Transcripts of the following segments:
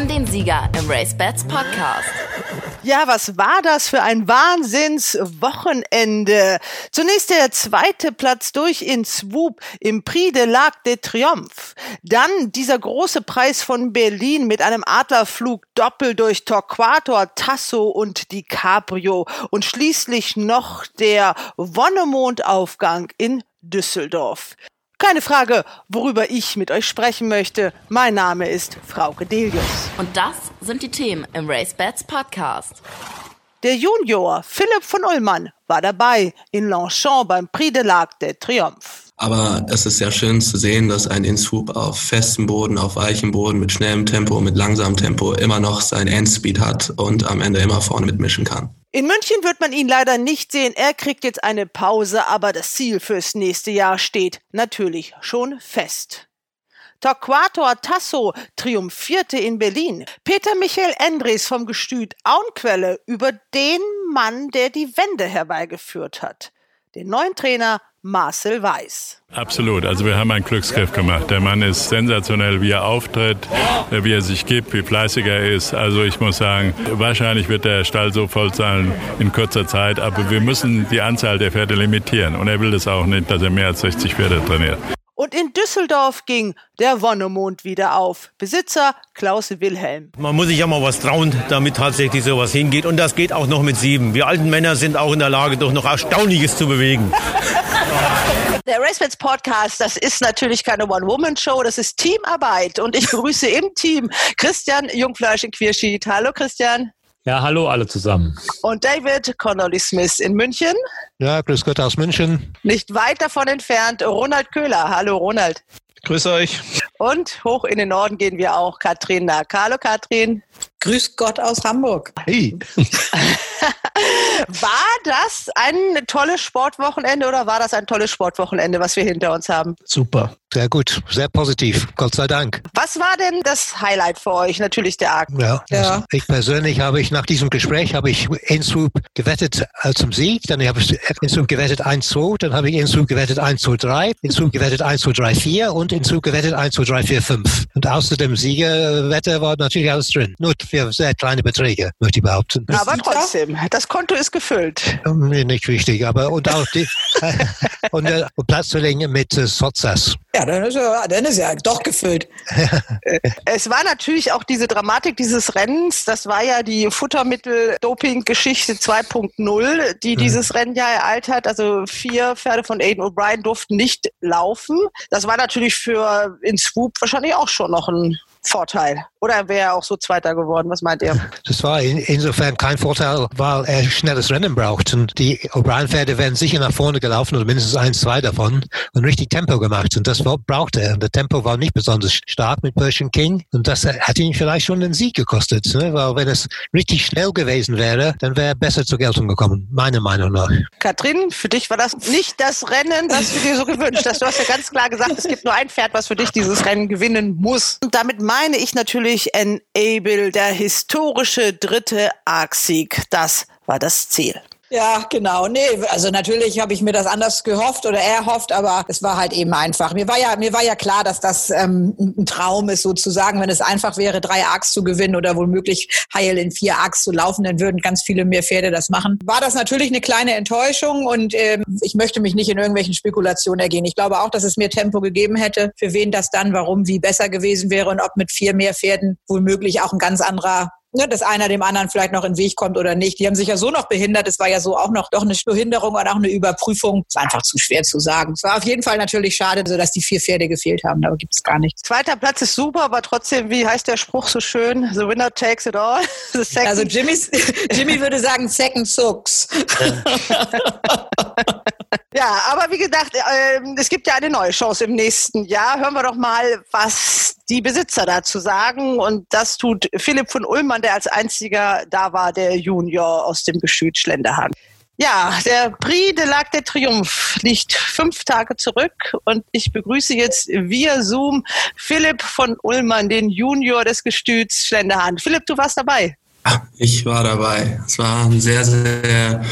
haben den Sieger im Race Bats Podcast. Ja, was war das für ein Wahnsinnswochenende? Zunächst der zweite Platz durch in Swoop im Prix de l'Arc de Triomphe. Dann dieser große Preis von Berlin mit einem Adlerflug doppelt durch Torquator, Tasso und DiCaprio. Und schließlich noch der Wonnemondaufgang in Düsseldorf. Keine Frage, worüber ich mit euch sprechen möchte. Mein Name ist Frauke Delius. Und das sind die Themen im Race Bats Podcast. Der Junior Philipp von Ullmann war dabei in Longchamp beim Prix de l'Arc de Triomphe. Aber es ist sehr schön zu sehen, dass ein Inswoop auf festem Boden, auf weichem Boden, mit schnellem Tempo, mit langsamem Tempo immer noch sein Endspeed hat und am Ende immer vorne mitmischen kann. In München wird man ihn leider nicht sehen. Er kriegt jetzt eine Pause, aber das Ziel fürs nächste Jahr steht natürlich schon fest. Torquator Tasso triumphierte in Berlin. Peter Michael Endres vom Gestüt Auenquelle über den Mann, der die Wende herbeigeführt hat. Den neuen Trainer Marcel Weiß. Absolut. Also wir haben einen Glücksgriff gemacht. Der Mann ist sensationell, wie er auftritt, wie er sich gibt, wie fleißig er ist. Also ich muss sagen, wahrscheinlich wird der Stall so voll sein in kurzer Zeit, aber wir müssen die Anzahl der Pferde limitieren. Und er will das auch nicht, dass er mehr als 60 Pferde trainiert. Und in Düsseldorf ging der Wonnemond wieder auf. Besitzer Klaus Wilhelm. Man muss sich ja mal was trauen, damit tatsächlich sowas hingeht. Und das geht auch noch mit sieben. Wir alten Männer sind auch in der Lage, doch noch Erstaunliches zu bewegen. Der RaceBets Podcast, das ist natürlich keine One-Woman-Show, das ist Teamarbeit. Und ich begrüße im Team Christian Jungfleisch in Quierschied. Hallo Christian. Ja, hallo alle zusammen. Und David Connolly Smith in München. Ja, grüß Gott aus München. Nicht weit davon entfernt, Ronald Köhler. Hallo Ronald. Grüß euch. Und hoch in den Norden gehen wir auch, Katrin Nack. Hallo Katrin. Grüß Gott aus Hamburg. Hey. war das ein tolles Sportwochenende oder war das ein tolles Sportwochenende, was wir hinter uns haben? Super, sehr gut, sehr positiv, Gott sei Dank. Was war denn das Highlight für euch? Natürlich der Arc. Ja, ja. Also ich persönlich habe ich nach diesem Gespräch habe ich Inswoop gewettet äh, zum Sieg, dann habe ich Inswoop gewettet 1-2, dann habe ich Inswoop gewettet 1-2-3, Inswoop gewettet 1-2-3-4 und Inswoop gewettet 1-2-3-4-5. Und außer dem Siegerwette war natürlich alles drin. Nur für sehr kleine Beträge, möchte ich behaupten. Aber trotzdem, das Konto ist gefüllt. Mir nicht wichtig, aber und auch die und, äh, und Platz zu legen mit äh, Sotzas. Ja, dann ist ja, dann ist ja doch gefüllt. es war natürlich auch diese Dramatik dieses Rennens. Das war ja die Futtermittel-Doping-Geschichte 2.0, die mhm. dieses Rennen ja ereilt hat. Also vier Pferde von Aiden O'Brien durften nicht laufen. Das war natürlich für in Swoop wahrscheinlich auch schon noch ein Vorteil. Oder wäre er auch so Zweiter geworden? Was meint ihr? Das war in, insofern kein Vorteil, weil er schnelles Rennen braucht. Und die O'Brien-Pferde werden sicher nach vorne gelaufen oder mindestens eins, zwei davon und richtig Tempo gemacht. Und das brauchte er. Und der Tempo war nicht besonders stark mit Persian King. Und das hat ihn vielleicht schon den Sieg gekostet. Ne? Weil wenn es richtig schnell gewesen wäre, dann wäre er besser zur Geltung gekommen. Meiner Meinung nach. Katrin, für dich war das nicht das Rennen, das du dir so gewünscht hast. Du hast ja ganz klar gesagt, es gibt nur ein Pferd, was für dich dieses Rennen gewinnen muss. Und damit meine ich natürlich Enable, der historische dritte Arc-Sieg. Das war das Ziel. Ja, genau. Nee, also natürlich habe ich mir das anders gehofft oder er hofft, aber es war halt eben einfach. Mir war ja, mir war ja klar, dass das ähm, ein Traum ist sozusagen. Wenn es einfach wäre, drei Arcs zu gewinnen oder womöglich heil in vier Arcs zu laufen, dann würden ganz viele mehr Pferde das machen. War das natürlich eine kleine Enttäuschung und ähm, ich möchte mich nicht in irgendwelchen Spekulationen ergehen. Ich glaube auch, dass es mehr Tempo gegeben hätte, für wen das dann, warum, wie besser gewesen wäre und ob mit vier mehr Pferden womöglich auch ein ganz anderer ne, dass einer dem anderen vielleicht noch in den Weg kommt oder nicht. Die haben sich ja so noch behindert. Es war ja so auch noch doch eine Behinderung und auch eine Überprüfung. Es war einfach zu schwer zu sagen. Es war auf jeden Fall natürlich schade, dass die vier Pferde gefehlt haben. Da gibt es gar nichts. Zweiter Platz ist super, aber trotzdem, wie heißt der Spruch so schön? The winner takes it all. also Jimmy's, Jimmy würde sagen, second sucks. ja, aber wie gesagt, äh, es gibt ja eine neue Chance im nächsten Jahr. Hören wir doch mal, was die Besitzer dazu sagen. Und das tut Philipp von Ullmann, der als einziger da war, der Junior aus dem Gestüt Schlenderhahn. Ja, der Prix de l'Arc de Triomphe liegt fünf Tage zurück und ich begrüße jetzt via Zoom Philipp von Ullmann, den Junior des Gestüts Schlenderhahn. Philipp, du warst dabei. Ich war dabei. Es war ein sehr, sehr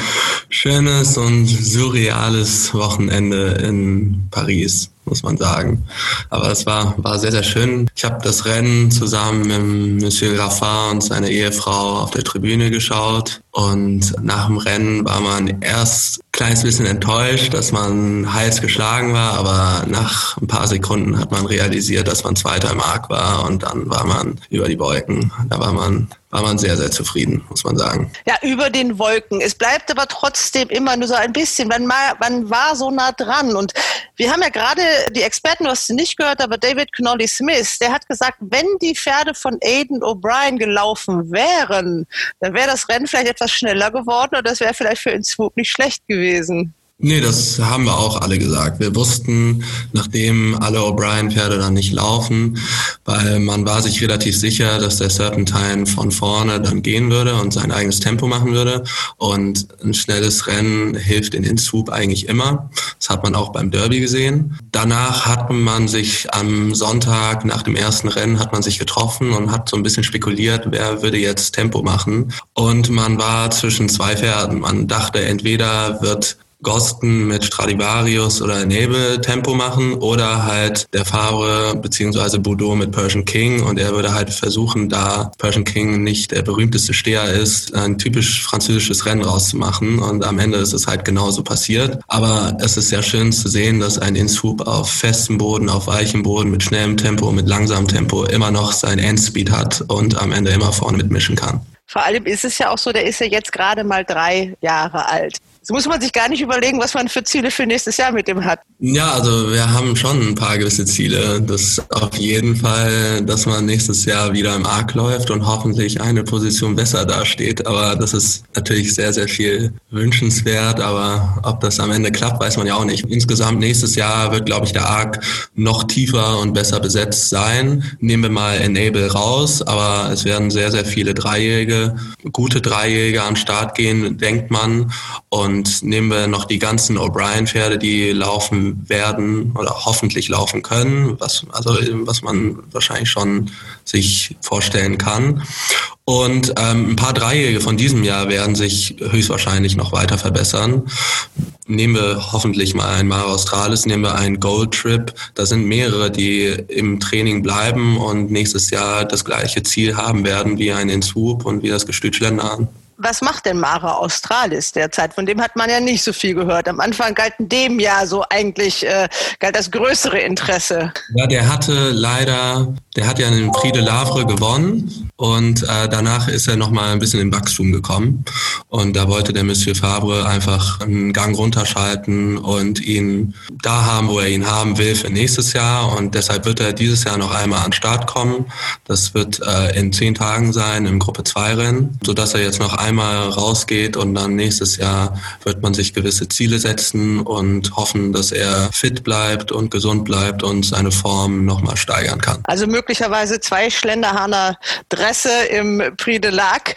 schönes und surreales Wochenende in Paris muss man sagen. Aber es war, war sehr, sehr schön. Ich habe das Rennen zusammen mit Monsieur Graffard und seiner Ehefrau auf der Tribüne geschaut. Und nach dem Rennen war man erst ein kleines bisschen enttäuscht, dass man heiß geschlagen war, aber nach ein paar Sekunden hat man realisiert, dass man Zweiter im Arc war und dann war man über die Wolken. Da war man war man sehr, sehr zufrieden, muss man sagen. Ja, über den Wolken. Es bleibt aber trotzdem immer nur so ein bisschen. Man, man war so nah dran. Und wir haben ja gerade die Experten, du hast sie nicht gehört, aber David Connolly Smith, der hat gesagt, wenn die Pferde von Aiden O'Brien gelaufen wären, dann wäre das Rennen vielleicht etwas schneller geworden und das wäre vielleicht für Innsbruck nicht schlecht gewesen. Nee, das haben wir auch alle gesagt. Wir wussten, nachdem alle O'Brien-Pferde dann nicht laufen, weil man war sich relativ sicher, dass der Serpentine von vorne dann gehen würde und sein eigenes Tempo machen würde. Und ein schnelles Rennen hilft in den Swoop eigentlich immer. Das hat man auch beim Derby gesehen. Danach hat man sich am Sonntag nach dem ersten Rennen hat man sich getroffen und hat so ein bisschen spekuliert, wer würde jetzt Tempo machen. Und man war zwischen zwei Pferden. Man dachte, entweder wird Gosten mit Stradivarius oder Nebel Tempo machen oder halt der Favre beziehungsweise Boudot mit Persian King und er würde halt versuchen, da Persian King nicht der berühmteste Steher ist, ein typisch französisches Rennen rauszumachen und am Ende ist es halt genauso passiert. Aber es ist sehr schön zu sehen, dass ein Inshoop auf festem Boden, auf weichem Boden mit schnellem Tempo, mit langsamem Tempo immer noch sein Endspeed hat und am Ende immer vorne mitmischen kann. Vor allem ist es ja auch so, der ist ja jetzt gerade mal drei Jahre alt. So muss man sich gar nicht überlegen, was man für Ziele für nächstes Jahr mit dem hat. Ja, also wir haben schon ein paar gewisse Ziele. Das auf jeden Fall, dass man nächstes Jahr wieder im Arc läuft und hoffentlich eine Position besser dasteht. Aber das ist natürlich sehr, sehr viel wünschenswert. Aber ob das am Ende klappt, weiß man ja auch nicht. Insgesamt nächstes Jahr wird, glaube ich, der Arc noch tiefer und besser besetzt sein. Nehmen wir mal Enable raus, aber es werden sehr, sehr viele Dreijährige, gute Dreijährige am Start gehen, denkt man. Und und nehmen wir noch die ganzen O'Brien-Pferde, die laufen werden oder hoffentlich laufen können, was, also, was man wahrscheinlich schon sich vorstellen kann. Und ähm, ein paar Dreijährige von diesem Jahr werden sich höchstwahrscheinlich noch weiter verbessern. Nehmen wir hoffentlich mal ein Mare Australis, nehmen wir einen Gold Trip. Da sind mehrere, die im Training bleiben und nächstes Jahr das gleiche Ziel haben werden wie ein Inswoop und wie das Gestüt Schlendern was macht denn Mara Australis derzeit? Von dem hat man ja nicht so viel gehört. Am Anfang galt in dem Jahr so eigentlich äh, galt das größere Interesse. Ja, der hatte leider, der hat ja einen Prix de Lavre gewonnen und äh, danach ist er nochmal ein bisschen in Wachstum gekommen. Und da wollte der Monsieur Fabre einfach einen Gang runterschalten und ihn da haben, wo er ihn haben will für nächstes Jahr. Und deshalb wird er dieses Jahr noch einmal an den Start kommen. Das wird äh, in zehn Tagen sein im Gruppe 2 Rennen, sodass er jetzt noch einmal rausgeht und dann nächstes Jahr wird man sich gewisse Ziele setzen und hoffen, dass er fit bleibt und gesund bleibt und seine Form nochmal steigern kann. Also möglicherweise zwei Schlenderhahner Dresse im Prix de Lac.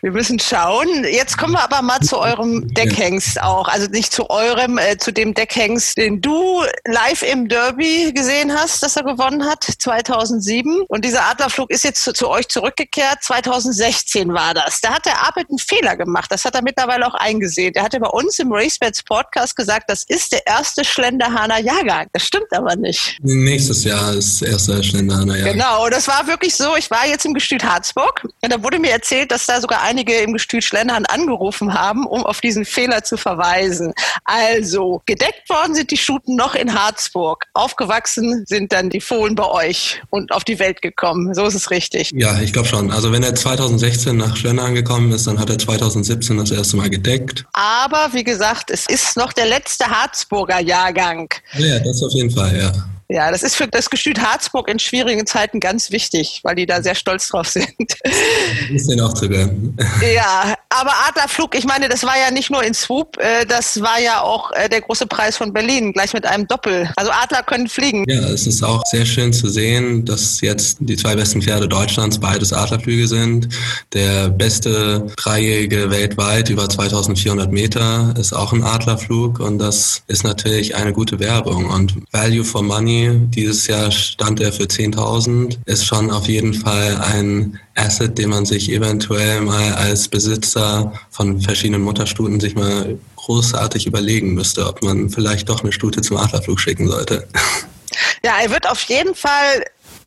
Wir müssen schauen. Jetzt kommen wir aber mal zu eurem Deckhengst auch. Also nicht zu eurem, äh, zu dem Deckhengst, den du live im Derby gesehen hast, dass er gewonnen hat, 2007. Und dieser Adlerflug ist jetzt zu, zu euch zurückgekehrt. 2016 war das. Da hat der Apel einen Fehler gemacht. Das hat er mittlerweile auch eingesehen. Er hatte bei uns im RaceBets Podcast gesagt, das ist der erste Schlenderhahner Jahrgang. Das stimmt aber nicht. Nächstes Jahr ist erster Schlenderhahner Jahrgang. Genau, das war wirklich so. Ich war jetzt im Gestüt Harzburg und da wurde mir erzählt, dass da sogar einige im Gestüt Schlendern angerufen haben, um auf diesen Fehler zu verweisen. Also, gedeckt worden sind die Stuten noch in Harzburg. Aufgewachsen sind dann die Fohlen bei euch und auf die Welt gekommen. So ist es richtig. Ja, ich glaube schon. Also wenn er 2016 nach Schlendern gekommen ist, dann hat er 2017 das erste Mal gedeckt. Aber wie gesagt, es ist noch der letzte Harzburger Jahrgang. Ja, das auf jeden Fall, ja. Ja, das ist für das Gestüt Harzburg in schwierigen Zeiten ganz wichtig, weil die da sehr stolz drauf sind. Ist denen auch zu gönnen. Ja, aber Adlerflug, ich meine, das war ja nicht nur in Swoop, äh, das war ja auch äh, der große Preis von Berlin, gleich mit einem Doppel. Also Adler können fliegen. Ja, es ist auch sehr schön zu sehen, dass jetzt die zwei besten Pferde Deutschlands beides Adlerflüge sind. Der beste Dreijährige weltweit über 2400 Meter ist auch ein Adlerflug und das ist natürlich eine gute Werbung und Value for Money dieses Jahr stand er für 10.000. Ist schon auf jeden Fall ein Asset, den man sich eventuell mal als Besitzer von verschiedenen Mutterstuten sich mal großartig überlegen müsste, ob man vielleicht doch eine Stute zum Adlerflug schicken sollte. Ja, er wird auf jeden Fall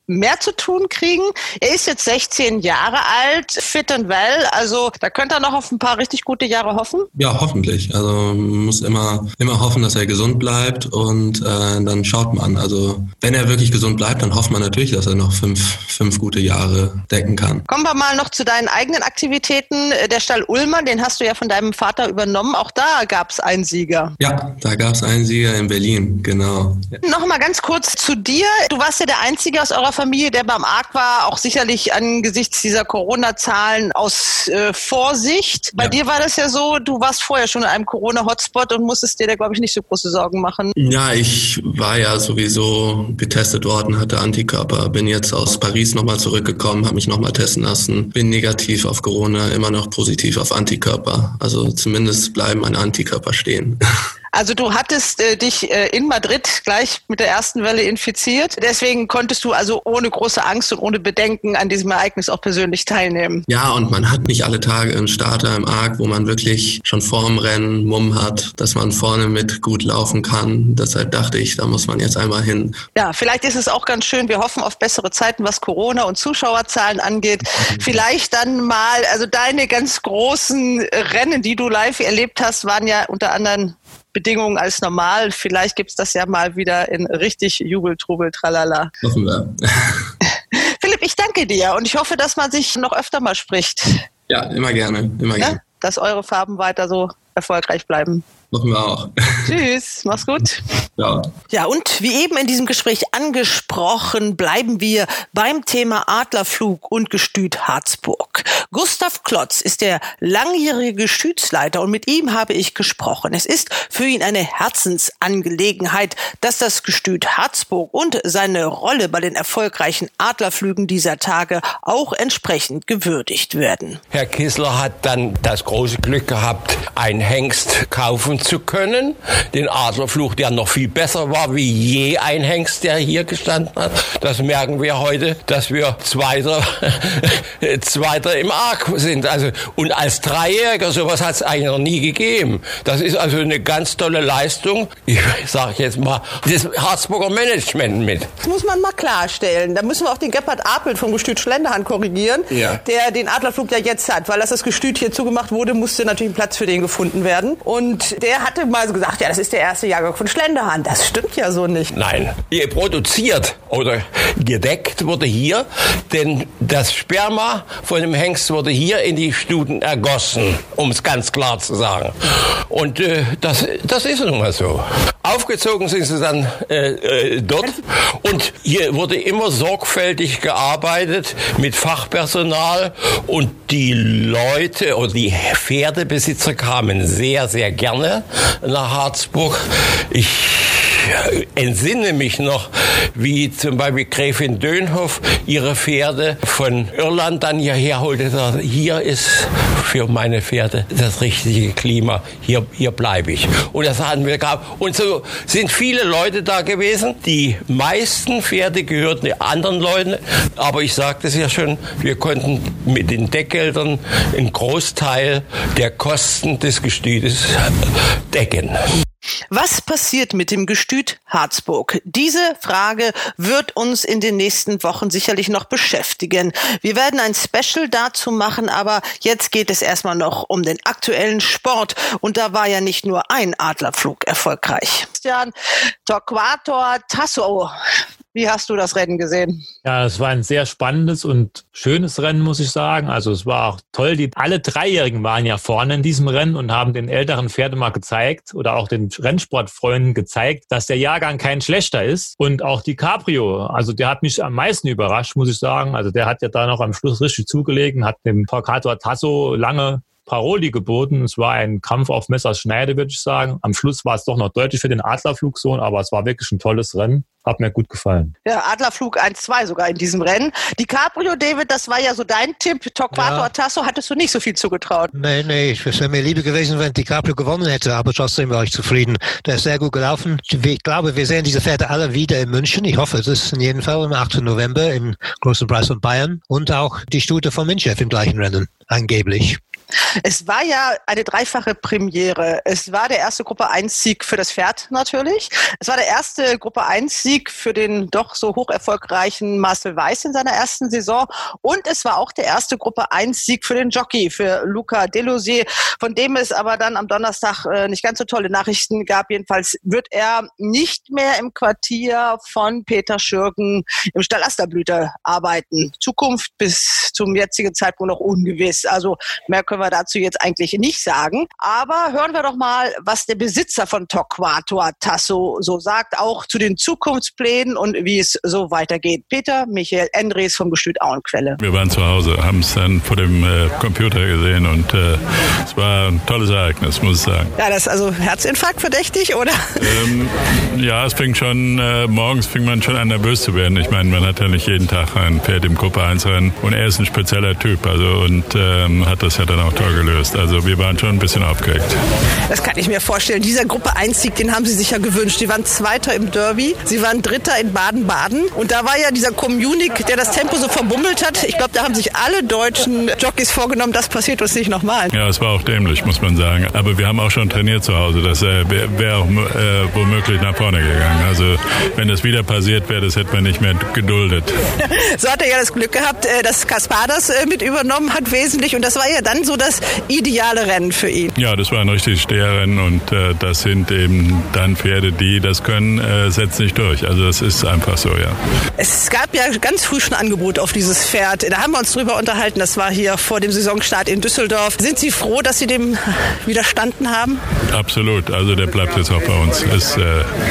mehr zu tun kriegen. Er ist jetzt 16 Jahre alt, fit and well, also da könnte er noch auf ein paar richtig gute Jahre hoffen. Ja, hoffentlich. Also man muss immer, immer hoffen, dass er gesund bleibt und äh, dann schaut man. Also wenn er wirklich gesund bleibt, dann hofft man natürlich, dass er noch fünf, fünf gute Jahre decken kann. Kommen wir mal noch zu deinen eigenen Aktivitäten. Der Stall Ullmann, den hast du ja von deinem Vater übernommen. Auch da gab es einen Sieger. Ja, da gab es einen Sieger in Berlin, genau. Noch mal ganz kurz zu dir. Du warst ja der Einzige aus eurer Familie, der beim Arc war, auch sicherlich angesichts dieser Corona-Zahlen aus äh, Vorsicht. Bei ja. dir war das ja so, du warst vorher schon in einem Corona-Hotspot und musstest dir da, glaube ich, nicht so große Sorgen machen. Ja, ich war ja sowieso getestet worden, hatte Antikörper, bin jetzt aus Paris nochmal zurückgekommen, habe mich nochmal testen lassen, bin negativ auf Corona, immer noch positiv auf Antikörper. Also zumindest bleiben meine Antikörper stehen. Also du hattest äh, dich äh, in Madrid gleich mit der ersten Welle infiziert. Deswegen konntest du also ohne große Angst und ohne Bedenken an diesem Ereignis auch persönlich teilnehmen. Ja, und man hat nicht alle Tage einen Starter im Arc, wo man wirklich schon vorm Rennen Mumm hat, dass man vorne mit gut laufen kann. Deshalb dachte ich, da muss man jetzt einmal hin. Ja, vielleicht ist es auch ganz schön. Wir hoffen auf bessere Zeiten, was Corona und Zuschauerzahlen angeht. Vielleicht dann mal, also deine ganz großen Rennen, die du live erlebt hast, waren ja unter anderem Bedingungen als normal. Vielleicht gibt es das ja mal wieder in richtig Jubel, Trubel, Tralala. Hoffen wir. Philipp, ich danke dir und ich hoffe, dass man sich noch öfter mal spricht. Ja, immer gerne, immer ja? gerne. Dass eure Farben weiter so erfolgreich bleiben. Machen wir auch. Tschüss, mach's gut. Ja. Ja, und wie eben in diesem Gespräch angesprochen, bleiben wir beim Thema Adlerflug und Gestüt Harzburg. Gustav Klotz ist der langjährige Gestütsleiter und mit ihm habe ich gesprochen. Es ist für ihn eine Herzensangelegenheit, dass das Gestüt Harzburg und seine Rolle bei den erfolgreichen Adlerflügen dieser Tage auch entsprechend gewürdigt werden. Herr Kissler hat dann das große Glück gehabt, einen Hengst kaufen zu können. Den Adlerfluch, der noch viel besser war wie je ein Hengst, der hier gestanden hat. Das merken wir heute, dass wir Zweiter, Zweiter im Arc sind. Also, und als Dreijähriger, sowas hat es eigentlich noch nie gegeben. Das ist also eine ganz tolle Leistung. Ich sage jetzt mal, das Harzburger Management mit. Das muss man mal klarstellen. Da müssen wir auch den Gebhard Apel vom Gestüt Schlenderhand korrigieren, ja. der den Adlerflug ja jetzt hat. Weil als das Gestüt hier zugemacht wurde, musste natürlich ein Platz für den gefunden werden. Und der der hatte mal so gesagt, ja, das ist der erste Jahrgang von Schlenderhand. Das stimmt ja so nicht. Nein, ihr produziert oder gedeckt wurde hier, denn das Sperma von dem Hengst wurde hier in die Stuten ergossen, um es ganz klar zu sagen. Und äh, das, das ist nun mal so. Aufgezogen sind sie dann äh, äh, dort und hier wurde immer sorgfältig gearbeitet mit Fachpersonal und die Leute oder die Pferdebesitzer kamen sehr, sehr gerne nach Harzburg. Ich entsinne mich noch, wie zum Beispiel Gräfin Dönhoff ihre Pferde von Irland dann hierher holte. Hier ist für meine Pferde das richtige Klima. Hier, hier bleibe ich. Und das hatten wir gehabt. Und so sind viele Leute da gewesen. Die meisten Pferde gehörten anderen Leuten. Aber ich sagte es ja schon, wir konnten mit den Deckgeldern einen Großteil der Kosten des Gestütes decken. Was passiert mit dem Gestüt Harzburg? Diese Frage wird uns in den nächsten Wochen sicherlich noch beschäftigen. Wir werden ein Special dazu machen, aber jetzt geht es erstmal noch um den aktuellen Sport. Und da war ja nicht nur ein Adlerflug erfolgreich. Torquator Tasso wie hast du das Rennen gesehen? Ja, es war ein sehr spannendes und schönes Rennen, muss ich sagen. Also es war auch toll. Die, alle Dreijährigen waren ja vorne in diesem Rennen und haben den älteren Pferden mal gezeigt oder auch den Rennsportfreunden gezeigt, dass der Jahrgang kein schlechter ist. Und auch die Cabrio, also der hat mich am meisten überrascht, muss ich sagen. Also der hat ja da noch am Schluss richtig zugelegen, hat dem Torquator Tasso lange Paroli geboten. Es war ein Kampf auf Messers Schneide, würde ich sagen. Am Schluss war es doch noch deutlich für den Adlerflugsohn, aber es war wirklich ein tolles Rennen. Hat mir gut gefallen. Ja, Adlerflug 1-2 sogar in diesem Rennen. Die Cabrio, David, das war ja so dein Tipp. Torquato ja. Tasso hattest du nicht so viel zugetraut. Nee, nee, es wäre mir lieber gewesen, wenn die Cabrio gewonnen hätte, aber trotzdem war ich zufrieden. Der ist sehr gut gelaufen. Ich glaube, wir sehen diese Pferde alle wieder in München. Ich hoffe, es ist in jedem Fall am 8. November im Großen Preis von Bayern und auch die Stute von Minchef im gleichen Rennen, angeblich. Es war ja eine dreifache Premiere. Es war der erste Gruppe 1-Sieg für das Pferd natürlich. Es war der erste Gruppe 1-Sieg für den doch so hoch erfolgreichen Marcel Weiß in seiner ersten Saison. Und es war auch der erste Gruppe 1-Sieg für den Jockey, für Luca Delosier, von dem es aber dann am Donnerstag äh, nicht ganz so tolle Nachrichten gab. Jedenfalls wird er nicht mehr im Quartier von Peter Schürgen im Stall Asterblüter arbeiten. Zukunft bis zum jetzigen Zeitpunkt noch ungewiss. Also mehr können wir dazu jetzt eigentlich nicht sagen. Aber hören wir doch mal, was der Besitzer von Torquato Tasso so sagt, auch zu den Zukunftsplänen und wie es so weitergeht. Peter Michael Endres vom Gestüt Auenquelle. Wir waren zu Hause, haben es dann vor dem äh, Computer gesehen und äh, es war ein tolles Ereignis, muss ich sagen. Ja, das ist also Herzinfarkt verdächtig, oder? Ähm, ja, es fing schon, äh, morgens fing man schon an nervös zu werden. Ich meine, man hat ja nicht jeden Tag ein Pferd im Gruppe 1 Rennen und er ist ein spezieller Typ, also und ähm, hat das ja dann auch toll gelöst. Also wir waren schon ein bisschen aufgeregt. Das kann ich mir vorstellen. Dieser Gruppe 1 Sieg, den haben Sie sich ja gewünscht. Sie waren Zweiter im Derby, Sie waren Dritter in Baden-Baden und da war ja dieser Communic, der das Tempo so verbummelt hat. Ich glaube, da haben sich alle deutschen Jockeys vorgenommen, das passiert uns nicht nochmal. Ja, es war auch dämlich, muss man sagen. Aber wir haben auch schon trainiert zu Hause. Das äh, wäre wär auch äh, womöglich nach vorne gegangen. Also wenn das wieder passiert wäre, das hätte man nicht mehr geduldet. so hat er ja das Glück gehabt, äh, dass Kaspadas äh, mit übernommen hat wesentlich und das war ja dann so das ideale Rennen für ihn. Ja, das war ein richtig Steherrennen und äh, das sind eben dann Pferde, die das können, äh, setzen sich durch. Also das ist einfach so, ja. Es gab ja ganz früh schon Angebot auf dieses Pferd. Da haben wir uns drüber unterhalten. Das war hier vor dem Saisonstart in Düsseldorf. Sind Sie froh, dass Sie dem widerstanden haben? Absolut. Also der bleibt jetzt auch bei uns. Es äh,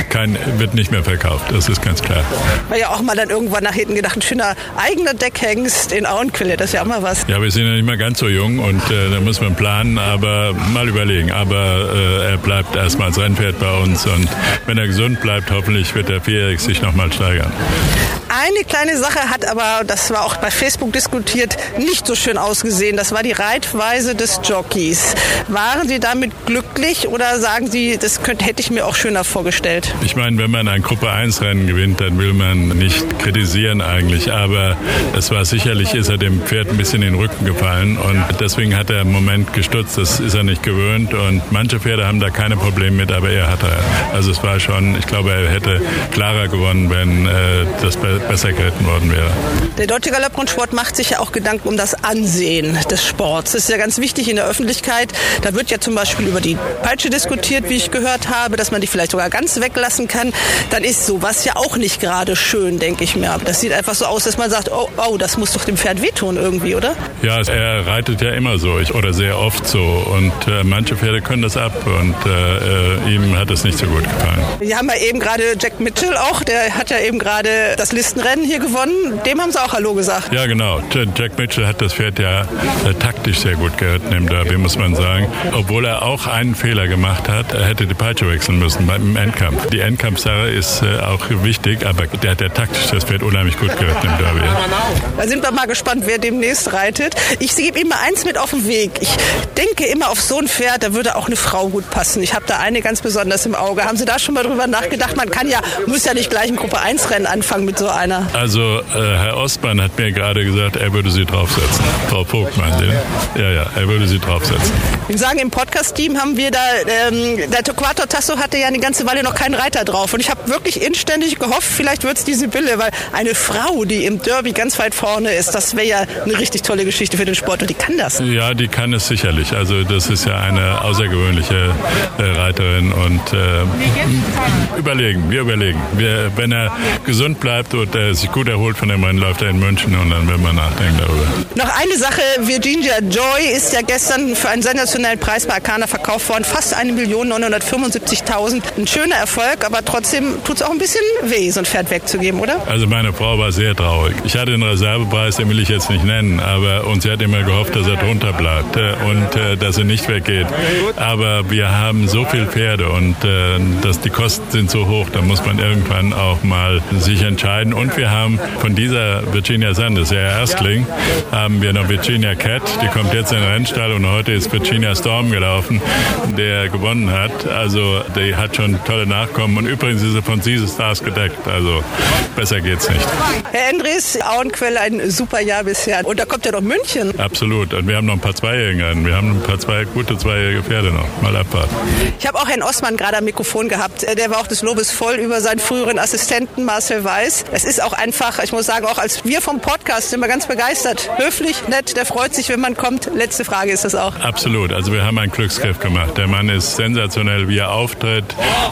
kein, wird nicht mehr verkauft. Das ist ganz klar. War ja auch mal dann irgendwann nach hinten gedacht, ein schöner eigener Deckhengst in Auenquille. Das ist ja auch mal was. Ja, wir sind ja nicht mehr ganz so jung und äh, da muss man planen, aber mal überlegen. Aber äh, er bleibt erstmal als Rennpferd bei uns und wenn er gesund bleibt, hoffentlich wird der Vierjährig sich nochmal steigern. Eine kleine Sache hat aber, das war auch bei Facebook diskutiert, nicht so schön ausgesehen. Das war die Reitweise des Jockeys. Waren Sie damit glücklich oder sagen Sie, das könnte, hätte ich mir auch schöner vorgestellt? Ich meine, wenn man ein Gruppe 1 Rennen gewinnt, dann will man nicht kritisieren eigentlich. Aber es war sicherlich, ist er dem Pferd ein bisschen in den Rücken gefallen und deswegen hat er im Moment gestutzt. Das ist er nicht gewöhnt und manche Pferde haben da keine Probleme mit, aber er hatte. Also es war schon, ich glaube, er hätte klarer gewonnen, wenn äh, das besser geritten worden wäre. Der Deutsche Galopprundsport macht sich ja auch Gedanken um das Ansehen des Sports. Das ist ja ganz wichtig in der Öffentlichkeit. Da wird ja zum Beispiel über die Peitsche diskutiert, wie ich gehört habe, dass man die vielleicht sogar ganz weglassen kann. Dann ist sowas ja auch nicht gerade schön, denke ich mir. Das sieht einfach so aus, dass man sagt, oh, oh, das muss doch dem Pferd wehtun irgendwie, oder? Ja, er reitet ja immer so oder sehr oft so und äh, manche Pferde können das ab und äh, äh ihm hat es nicht so gut gefallen. Wir haben ja eben gerade Jack Mitchell auch, der hat ja eben gerade das Listenrennen hier gewonnen. Dem haben sie auch Hallo gesagt. Ja, genau. Jack Mitchell hat das Pferd ja äh, taktisch sehr gut geritten im Derby, muss man sagen. Obwohl er auch einen Fehler gemacht hat, er hätte die Peitsche wechseln müssen beim Endkampf. Die Endkampfsache ist äh, auch wichtig, aber der hat ja taktisch das Pferd unheimlich gut geritten im Derby. Da sind wir mal gespannt, wer demnächst reitet. Ich gebe ihm mal eins mit auf den Weg. Ich denke immer auf so ein Pferd, da würde auch eine Frau gut passen. Ich habe da eine ganz besonders im Auge. Haben Sie da schon mal drüber nachgedacht? Man kann ja, muss ja nicht gleich ein Gruppe 1 Rennen anfangen mit so einer. Also äh, Herr Ostmann hat mir gerade gesagt, er würde sie draufsetzen. Frau Vogt meint Sie? Ja, ja, er würde sie draufsetzen. Ich sagen, im Podcast-Team haben wir da, ähm, der Torquato Tasso hatte ja eine ganze Weile noch keinen Reiter drauf. Und ich habe wirklich inständig gehofft, vielleicht wird es die Sibylle, weil eine Frau, die im Derby ganz weit vorne ist, das wäre ja eine richtig tolle Geschichte für den Sport. Und die kann das. Ja, die kann es sicherlich. Also das ist ja eine außergewöhnliche äh, Reiterin. Und äh, überlegen, wir überlegen. Wir, wenn er gesund bleibt und er sich gut erholt von dem Rennen, läuft er in München und dann werden wir nachdenken darüber. Noch eine Sache, Virginia Joy ist ja gestern für einen sensationellen Preis bei Arcana verkauft worden. Fast 1.975.000. Ein schöner Erfolg, aber trotzdem tut es auch ein bisschen weh, so ein Pferd wegzugeben, oder? Also meine Frau war sehr traurig. Ich hatte den Reservepreis, den will ich jetzt nicht nennen, aber und sie hat immer gehofft, dass er drunter bleibt äh, und äh, dass er nicht weggeht. Aber wir haben so viele Pferde und äh, dass die Kosten sind so hoch, da muss man irgendwann auch mal sich entscheiden Und wir haben von dieser Virginia Sanders, der Erstling, haben wir noch Virginia Cat, die kommt jetzt in den Rennstall und heute ist Virginia Storm gelaufen, der gewonnen hat. Also die hat schon tolle Nachkommen und übrigens ist sie von Caesar Stars gedeckt. Also besser geht's nicht. Herr Endres, Auenquelle ein super Jahr bisher. Und da kommt ja noch München. Absolut. Und wir haben noch ein paar Zweijährige. Wir haben ein paar zwei, gute zweijährige Pferde noch. Mal abwarten. Ich habe auch Herrn Osman gerade am Mikrofon gehabt. Der war auch des Lobes voll über seinen früheren Assistenten Marcel Weiß. Es ist auch einfach, ich muss sagen, auch als wir vom Podcast sind wir ganz begeistert. Höflich, nett, der freut sich, wenn man kommt. Letzte Frage ist das auch. Absolut. Also wir haben einen Glücksgriff gemacht. Der Mann ist sensationell, wie er auftritt,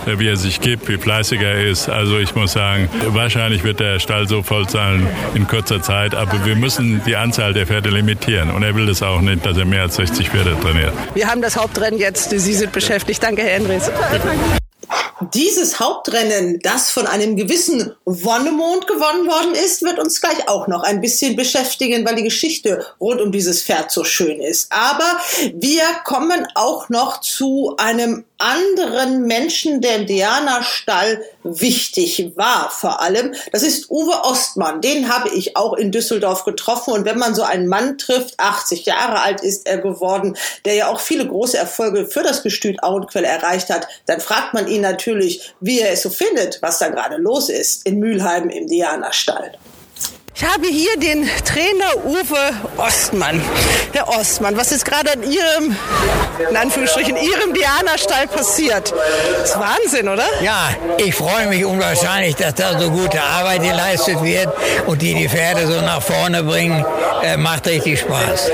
wie er sich gibt, wie fleißig er ist. Also ich muss sagen, wahrscheinlich wird der Stall so voll sein in kurzer Zeit, aber wir müssen die Anzahl der Pferde limitieren. Und er will das auch nicht, dass er mehr als 60 Pferde trainiert. Wir haben das Hauptrennen jetzt. Sie sind beschäftigt. Danke, Herr Endres. Dieses Hauptrennen, das von einem gewissen Wonnemond gewonnen worden ist, wird uns gleich auch noch ein bisschen beschäftigen, weil die Geschichte rund um dieses Pferd so schön ist. Aber wir kommen auch noch zu einem anderen Menschen, der Diana-Stall wichtig war vor allem. Das ist Uwe Ostmann. Den habe ich auch in Düsseldorf getroffen. Und wenn man so einen Mann trifft, 80 Jahre alt ist er geworden, der ja auch viele große Erfolge für das Gestüt Auenquell erreicht hat, dann fragt man ihn natürlich, wie er es so findet, was da gerade los ist in Mülheim im Diana-Stall. Ich habe hier den Trainer Uwe Ostmann. Herr Ostmann, was ist gerade in Ihrem, in Anführungsstrichen, Ihrem Diana-Stall passiert? Das ist Wahnsinn, oder? Ja, ich freue mich unwahrscheinlich, dass da so gute Arbeit geleistet wird und die die Pferde so nach vorne bringen. Äh, macht richtig Spaß.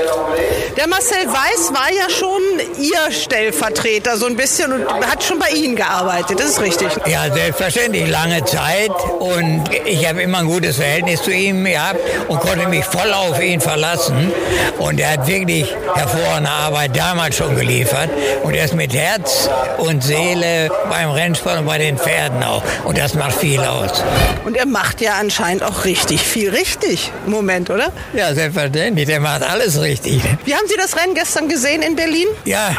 Der Marcel Weiß war ja schon Ihr Stellvertreter so ein bisschen und hat schon bei Ihnen gearbeitet, das ist richtig. Ja, selbstverständlich, lange Zeit und ich habe immer ein gutes Verhältnis zu ihm gehabt und konnte mich voll auf ihn verlassen. Und er hat wirklich hervorragende Arbeit damals schon geliefert und er ist mit Herz und Seele beim Rennsport und bei den Pferden auch. Und das macht viel aus. Und er macht ja anscheinend auch richtig viel richtig im Moment, oder? Ja, selbstverständlich. Der macht alles richtig. Wie haben Sie das Rennen gestern gesehen in Berlin? Ja,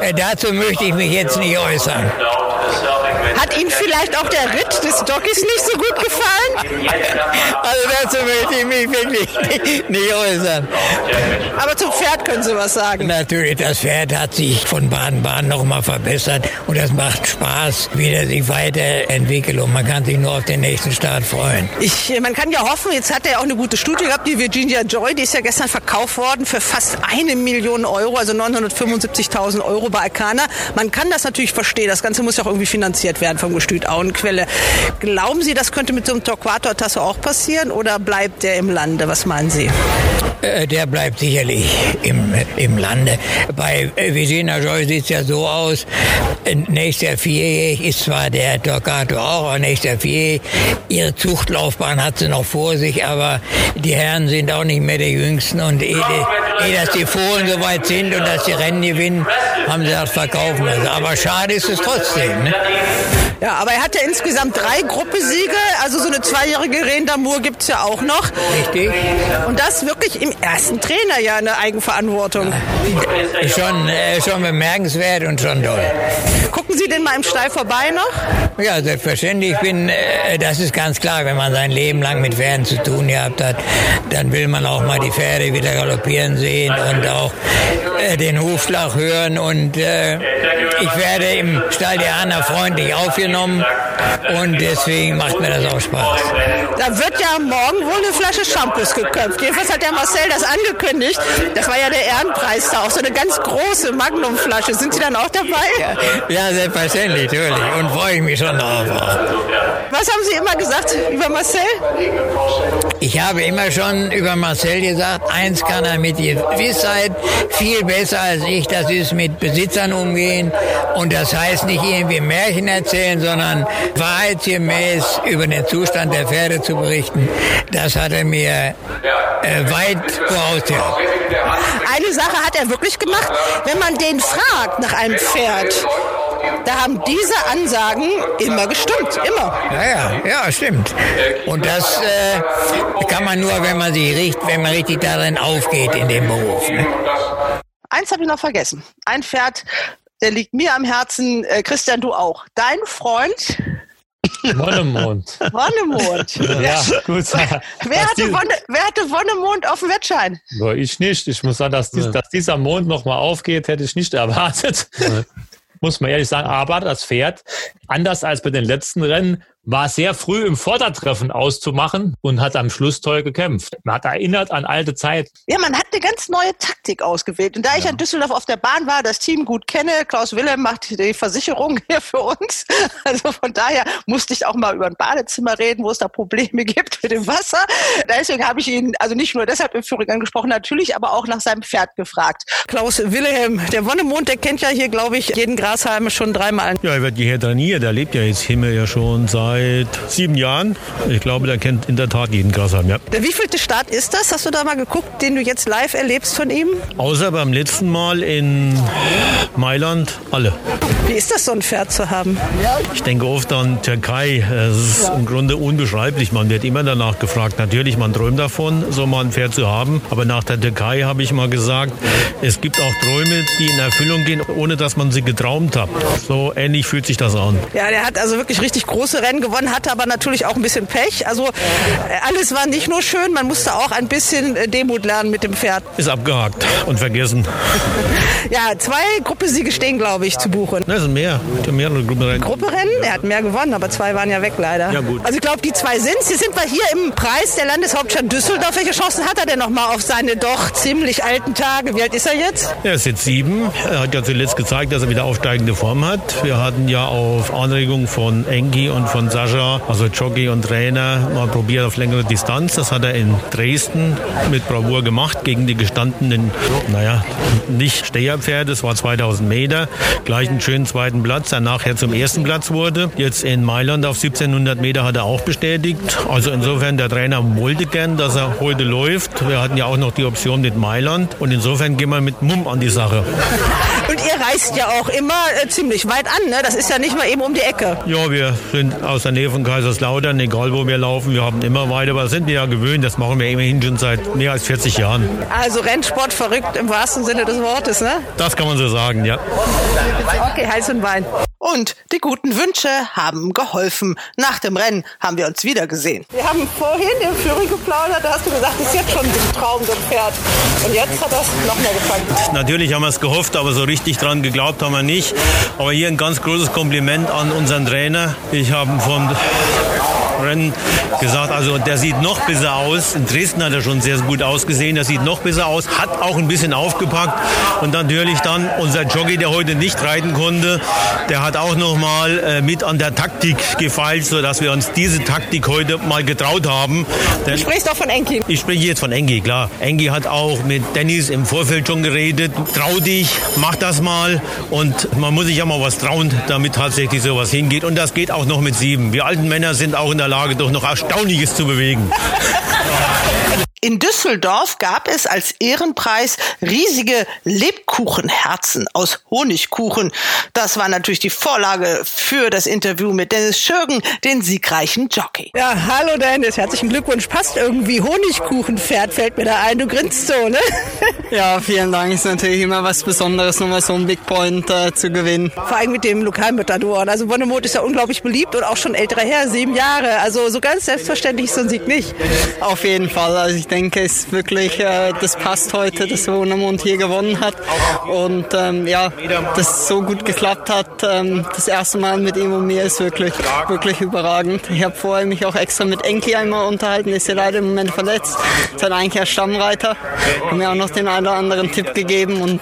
äh, dazu möchte ich mich jetzt nicht äußern. Hat Ihnen vielleicht auch der Ritt des Jockeys nicht so gut gefallen? Also dazu möchte ich mich wirklich nicht äußern. Aber zum Pferd können Sie was sagen. Natürlich, das Pferd hat sich von Baden-Baden nochmal verbessert und das macht Spaß, wie er sich weiterentwickelt und man kann sich nur auf den nächsten Start freuen. Ich, man kann ja hoffen, jetzt hat er auch eine gute Studie gehabt, die Virginia Joy, die ist ja gestern verkauft worden für fast eine Million Euro, also 975.000 Euro bei Arcana. Man kann das natürlich verstehen, das Ganze muss ja auch irgendwie finanziert werden vom Gestüt Auenquelle. Glauben Sie, das könnte mit so einem Torquato Tasso auch passieren oder bleibt der im Lande? Was meinen Sie? Äh, Der bleibt sicherlich im, im Lande. Bei Virginia Joy sieht es ja so aus, nächstes Jahr vierjährig ist zwar der Torquato auch, aber nächstes Jahr vierjährig. Ihre Zuchtlaufbahn hat sie noch vor sich, aber die Herren sind auch nicht mehr die Jüngsten und ehe, ehe dass die Fohlen so weit sind und dass die Rennen gewinnen, haben sie das verkaufen müssen. Aber schade ist es trotzdem. Ne? Ja, aber er hat ja insgesamt drei Gruppesiege, also so eine zweijährige Rendamur gibt es ja auch noch. Richtig. Und das wirklich im ersten Trainer ja eine Eigenverantwortung. Schon, äh, schon bemerkenswert und schon toll. Gucken Sie denn mal im Stall vorbei noch? Ja, selbstverständlich. Ich bin, äh, das ist ganz klar, wenn man sein Leben lang mit Pferden zu tun gehabt hat, dann will man auch mal die Pferde wieder galoppieren sehen und auch äh, den Hufschlag hören. Und äh, ich werde im Stall der Anna freundlich aufgenommen und deswegen macht mir das auch Spaß. Da wird ja morgen wohl eine Flasche Shampoos geköpft. Jedenfalls hat der Marcel das angekündigt. Das war ja der Ehrenpreis da, auch so eine ganz große Magnumflasche. Sind Sie dann auch dabei? Ja, selbstverständlich, natürlich. Und freue ich mich schon darauf. Was haben Sie immer gesagt über Marcel? Ich habe immer schon über Marcel gesagt, eins kann er mit Gewissheit viel besser als ich, das ist mit Besitzern umgehen. Und das heißt nicht irgendwie Märchen erzählen, sondern wahrheitsgemäß über den Zustand der Pferde zu berichten. Das hat er mir äh, weit vorausgehabt. Eine Sache hat er wirklich gemacht. Wenn man den fragt nach einem Pferd, da haben diese Ansagen immer gestimmt. Immer. Ja, ja, ja, stimmt. Und das äh, kann man nur, wenn man sich richtig, wenn man richtig darin aufgeht in dem Beruf. Ne? Eins habe ich noch vergessen. Ein Pferd, der liegt mir am Herzen. Äh, Christian, du auch. Dein Freund Wonnemond. Wonnemond. Ja, gut. Wer hatte, Wonne, wer hatte Wonnemond auf dem Wettschein? Ich nicht. Ich muss sagen, dass, dies, dass dieser Mond nochmal aufgeht, hätte ich nicht erwartet. Muss man ehrlich sagen. Aber das Pferd, anders als bei den letzten Rennen, war sehr früh im Vordertreffen auszumachen und hat am Schluss toll gekämpft. Man hat erinnert an alte Zeit. Ja, man hat eine ganz neue Taktik ausgewählt. Und da ich an Düsseldorf auf der Bahn war, das Team gut kenne, Klaus Wilhelm macht die Versicherung hier für uns. Also von daher musste ich auch mal über ein Badezimmer reden, wo es da Probleme gibt mit dem Wasser. Deswegen habe ich ihn, also nicht nur deshalb im Führing angesprochen, natürlich, aber auch nach seinem Pferd gefragt. Klaus Wilhelm, der Wonnemond, der kennt ja hier, glaube ich, jeden Grashalm schon dreimal. Ja, er wird hierher trainiert. Er lebt ja jetzt Himmel ja schon seit sieben Jahren. Ich glaube, der kennt in der Tat jeden Grashalm, ja. Der wievielte Start ist das? Hast du da mal geguckt, den du jetzt live erlebst von ihm? Außer beim letzten Mal in Mailand alle. Wie ist das, so ein Pferd zu haben? Ich denke oft an Türkei. Es ist im Grunde unbeschreiblich. Man wird immer danach gefragt. Natürlich, man träumt davon, so mal ein Pferd zu haben. Aber nach der Türkei habe ich mal gesagt, es gibt auch Träume, die in Erfüllung gehen, ohne dass man sie geträumt hat. So ähnlich fühlt sich das an. Ja, der hat also wirklich richtig große Rennen gewonnen, hatte aber natürlich auch ein bisschen Pech. Also äh, alles war nicht nur schön, man musste auch ein bisschen äh, Demut lernen mit dem Pferd. Ist abgehakt und vergessen. Ja, zwei Gruppesiege stehen, glaube ich, zu buchen. Das sind mehr. Haben mehrere Gruppenrennen. Grupperennen, er hat mehr gewonnen, aber zwei waren ja weg leider. Ja, gut. Also ich glaube, die zwei sind Jetzt sind wir hier im Preis der Landeshauptstadt Düsseldorf. Welche Chancen hat er denn noch mal auf seine doch ziemlich alten Tage? Wie alt ist er jetzt? Er ist jetzt sieben. Er hat ja zuletzt gezeigt, dass er wieder aufsteigende Form hat. Wir hatten ja auf Anregung von Engi und von Sascha, also Jockey und Trainer, mal probiert auf längere Distanz. Das hat er in Dresden mit Bravour gemacht gegen die gestandenen, naja, nicht Steherpferde. Das war 2000 Meter. Gleich einen schönen zweiten Platz, der nachher zum ersten Platz wurde. Jetzt in Mailand auf 1700 Meter hat er auch bestätigt. Also insofern, der Trainer wollte gern, dass er heute läuft. Wir hatten ja auch noch die Option mit Mailand. Und insofern gehen wir mit Mumm an die Sache. Und ihr reist ja auch immer äh, ziemlich weit an, ne? Das ist ja nicht mal eben um die Ecke. Ja, wir sind aus der Nähe von Kaiserslautern, egal wo wir laufen. Wir haben immer weiter, aber sind wir ja gewöhnt. Das machen wir immerhin schon seit mehr als 40 Jahren. Also Rennsport verrückt im wahrsten Sinne des Wortes, ne? Das kann man so sagen, ja. Okay, Hals und Bein. Und die guten Wünsche haben geholfen. Nach dem Rennen haben wir uns wieder gesehen. Wir haben vorhin im Führing geplaudert, da hast du gesagt, das ist jetzt schon ein Traum, so ein Pferd. Und jetzt hat das noch mehr gefallen. Natürlich haben wir es gehofft, aber so richtig dran geglaubt haben wir nicht. Aber hier ein ganz großes Kompliment an unseren Trainer. Ich habe vom Rennen gesagt, also der sieht noch besser aus. In Dresden hat er schon sehr gut ausgesehen. Der sieht noch besser aus, hat auch ein bisschen aufgepackt. Und natürlich dann unser Jockey, der heute nicht reiten konnte, der hat auch noch mal äh, mit an der Taktik gefeilt, sodass wir uns diese Taktik heute mal getraut haben. Du sprichst doch von Enki. Ich spreche jetzt von Engi, klar. Engi hat auch mit Dennis im Vorfeld schon geredet. Trau dich, mach das mal. Und man muss sich ja mal was trauen, damit tatsächlich sowas hingeht. Und das geht auch noch mit sieben. Wir alten Männer sind auch in der Lage, doch noch Erstaunliches zu bewegen. In Düsseldorf gab es als Ehrenpreis riesige Lebkuchenherzen aus Honigkuchen. Das war natürlich die Vorlage für das Interview mit Dennis Schürgen, den siegreichen Jockey. Ja, hallo Dennis, herzlichen Glückwunsch. Passt irgendwie Honigkuchenpferd, fällt mir da ein. Du grinst so, ne? Ja, vielen Dank. Ist natürlich immer was Besonderes, nochmal so einen Big Point äh, zu gewinnen. Vor allem mit dem Lokalmetadoren. Also Wonnemot ist ja unglaublich beliebt und auch schon älterer her, sieben Jahre. Also so ganz selbstverständlich ist so ein Sieg nicht. Auf jeden Fall. Also ich denke, ist wirklich, äh, das passt heute, dass Wohnermund hier gewonnen hat. Und ähm, ja, dass es so gut geklappt hat, ähm, das erste Mal mit ihm und mir ist wirklich, wirklich überragend. Ich habe vorher mich auch extra mit Enki einmal unterhalten, ist ja leider im Moment verletzt. Ist halt eigentlich ein Stammreiter. Haben mir auch noch den einen oder anderen Tipp gegeben und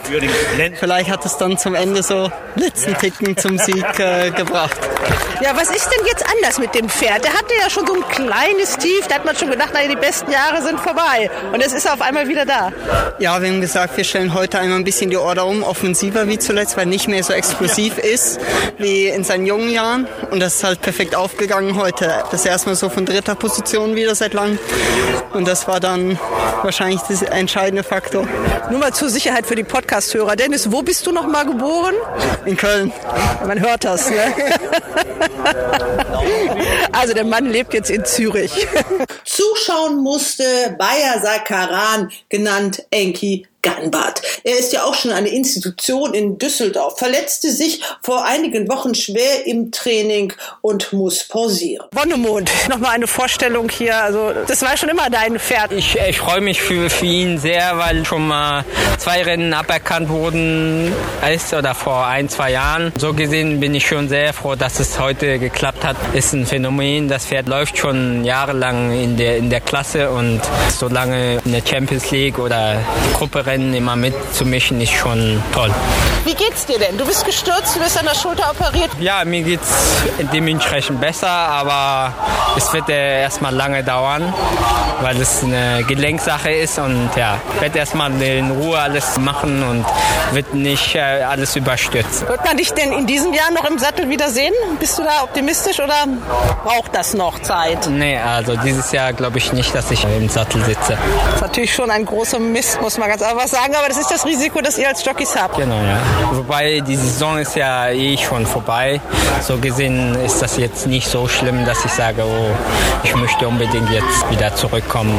vielleicht hat es dann zum Ende so letzten Ticken zum Sieg äh, gebracht. Ja, was ist denn jetzt anders mit dem Pferd? Der hatte ja schon so ein kleines Tief, da hat man schon gedacht, naja, die besten Jahre sind vorbei. Und jetzt ist auf einmal wieder da. Ja, wir haben gesagt, wir stellen heute einmal ein bisschen die Order um, offensiver wie zuletzt, weil nicht mehr so explosiv ist wie in seinen jungen Jahren. Und das ist halt perfekt aufgegangen heute. Das erste Mal so von dritter Position wieder seit langem. Und das war dann wahrscheinlich der entscheidende Faktor. Nur mal zur Sicherheit für die Podcast-Hörer. Dennis, wo bist du noch mal geboren? In Köln. Man hört das, ne? Also der Mann lebt jetzt in Zürich. Zuschauen musste Bayer Sakaran, genannt Enki Gernbart. Er ist ja auch schon eine Institution in Düsseldorf, verletzte sich vor einigen Wochen schwer im Training und muss pausieren. Wonnemond, nochmal eine Vorstellung hier. Also, das war schon immer dein Pferd. Ich, ich freue mich für, für ihn sehr, weil schon mal zwei Rennen aberkannt wurden, ist oder vor ein, zwei Jahren. So gesehen bin ich schon sehr froh, dass es heute geklappt hat. Ist ein Phänomen. Das Pferd läuft schon jahrelang in der, in der Klasse und so lange in der Champions League oder Gruppe Rennen immer mitzumischen, ist schon toll. Wie geht's dir denn? Du bist gestürzt, du bist an der Schulter operiert. Ja, mir geht's dementsprechend besser, aber es wird äh, erstmal lange dauern, weil es eine Gelenksache ist und ja, ich werde erstmal in Ruhe alles machen und wird nicht äh, alles überstürzen. Wird man dich denn in diesem Jahr noch im Sattel wiedersehen? Bist du da optimistisch oder braucht das noch Zeit? Nee, also dieses Jahr glaube ich nicht, dass ich im Sattel sitze. Das ist natürlich schon ein großer Mist, muss man ganz einfach sagen, aber das ist das Risiko, das ihr als Jockeys habt. Genau, ja. Wobei die Saison ist ja eh schon vorbei. So gesehen ist das jetzt nicht so schlimm, dass ich sage, oh, ich möchte unbedingt jetzt wieder zurückkommen.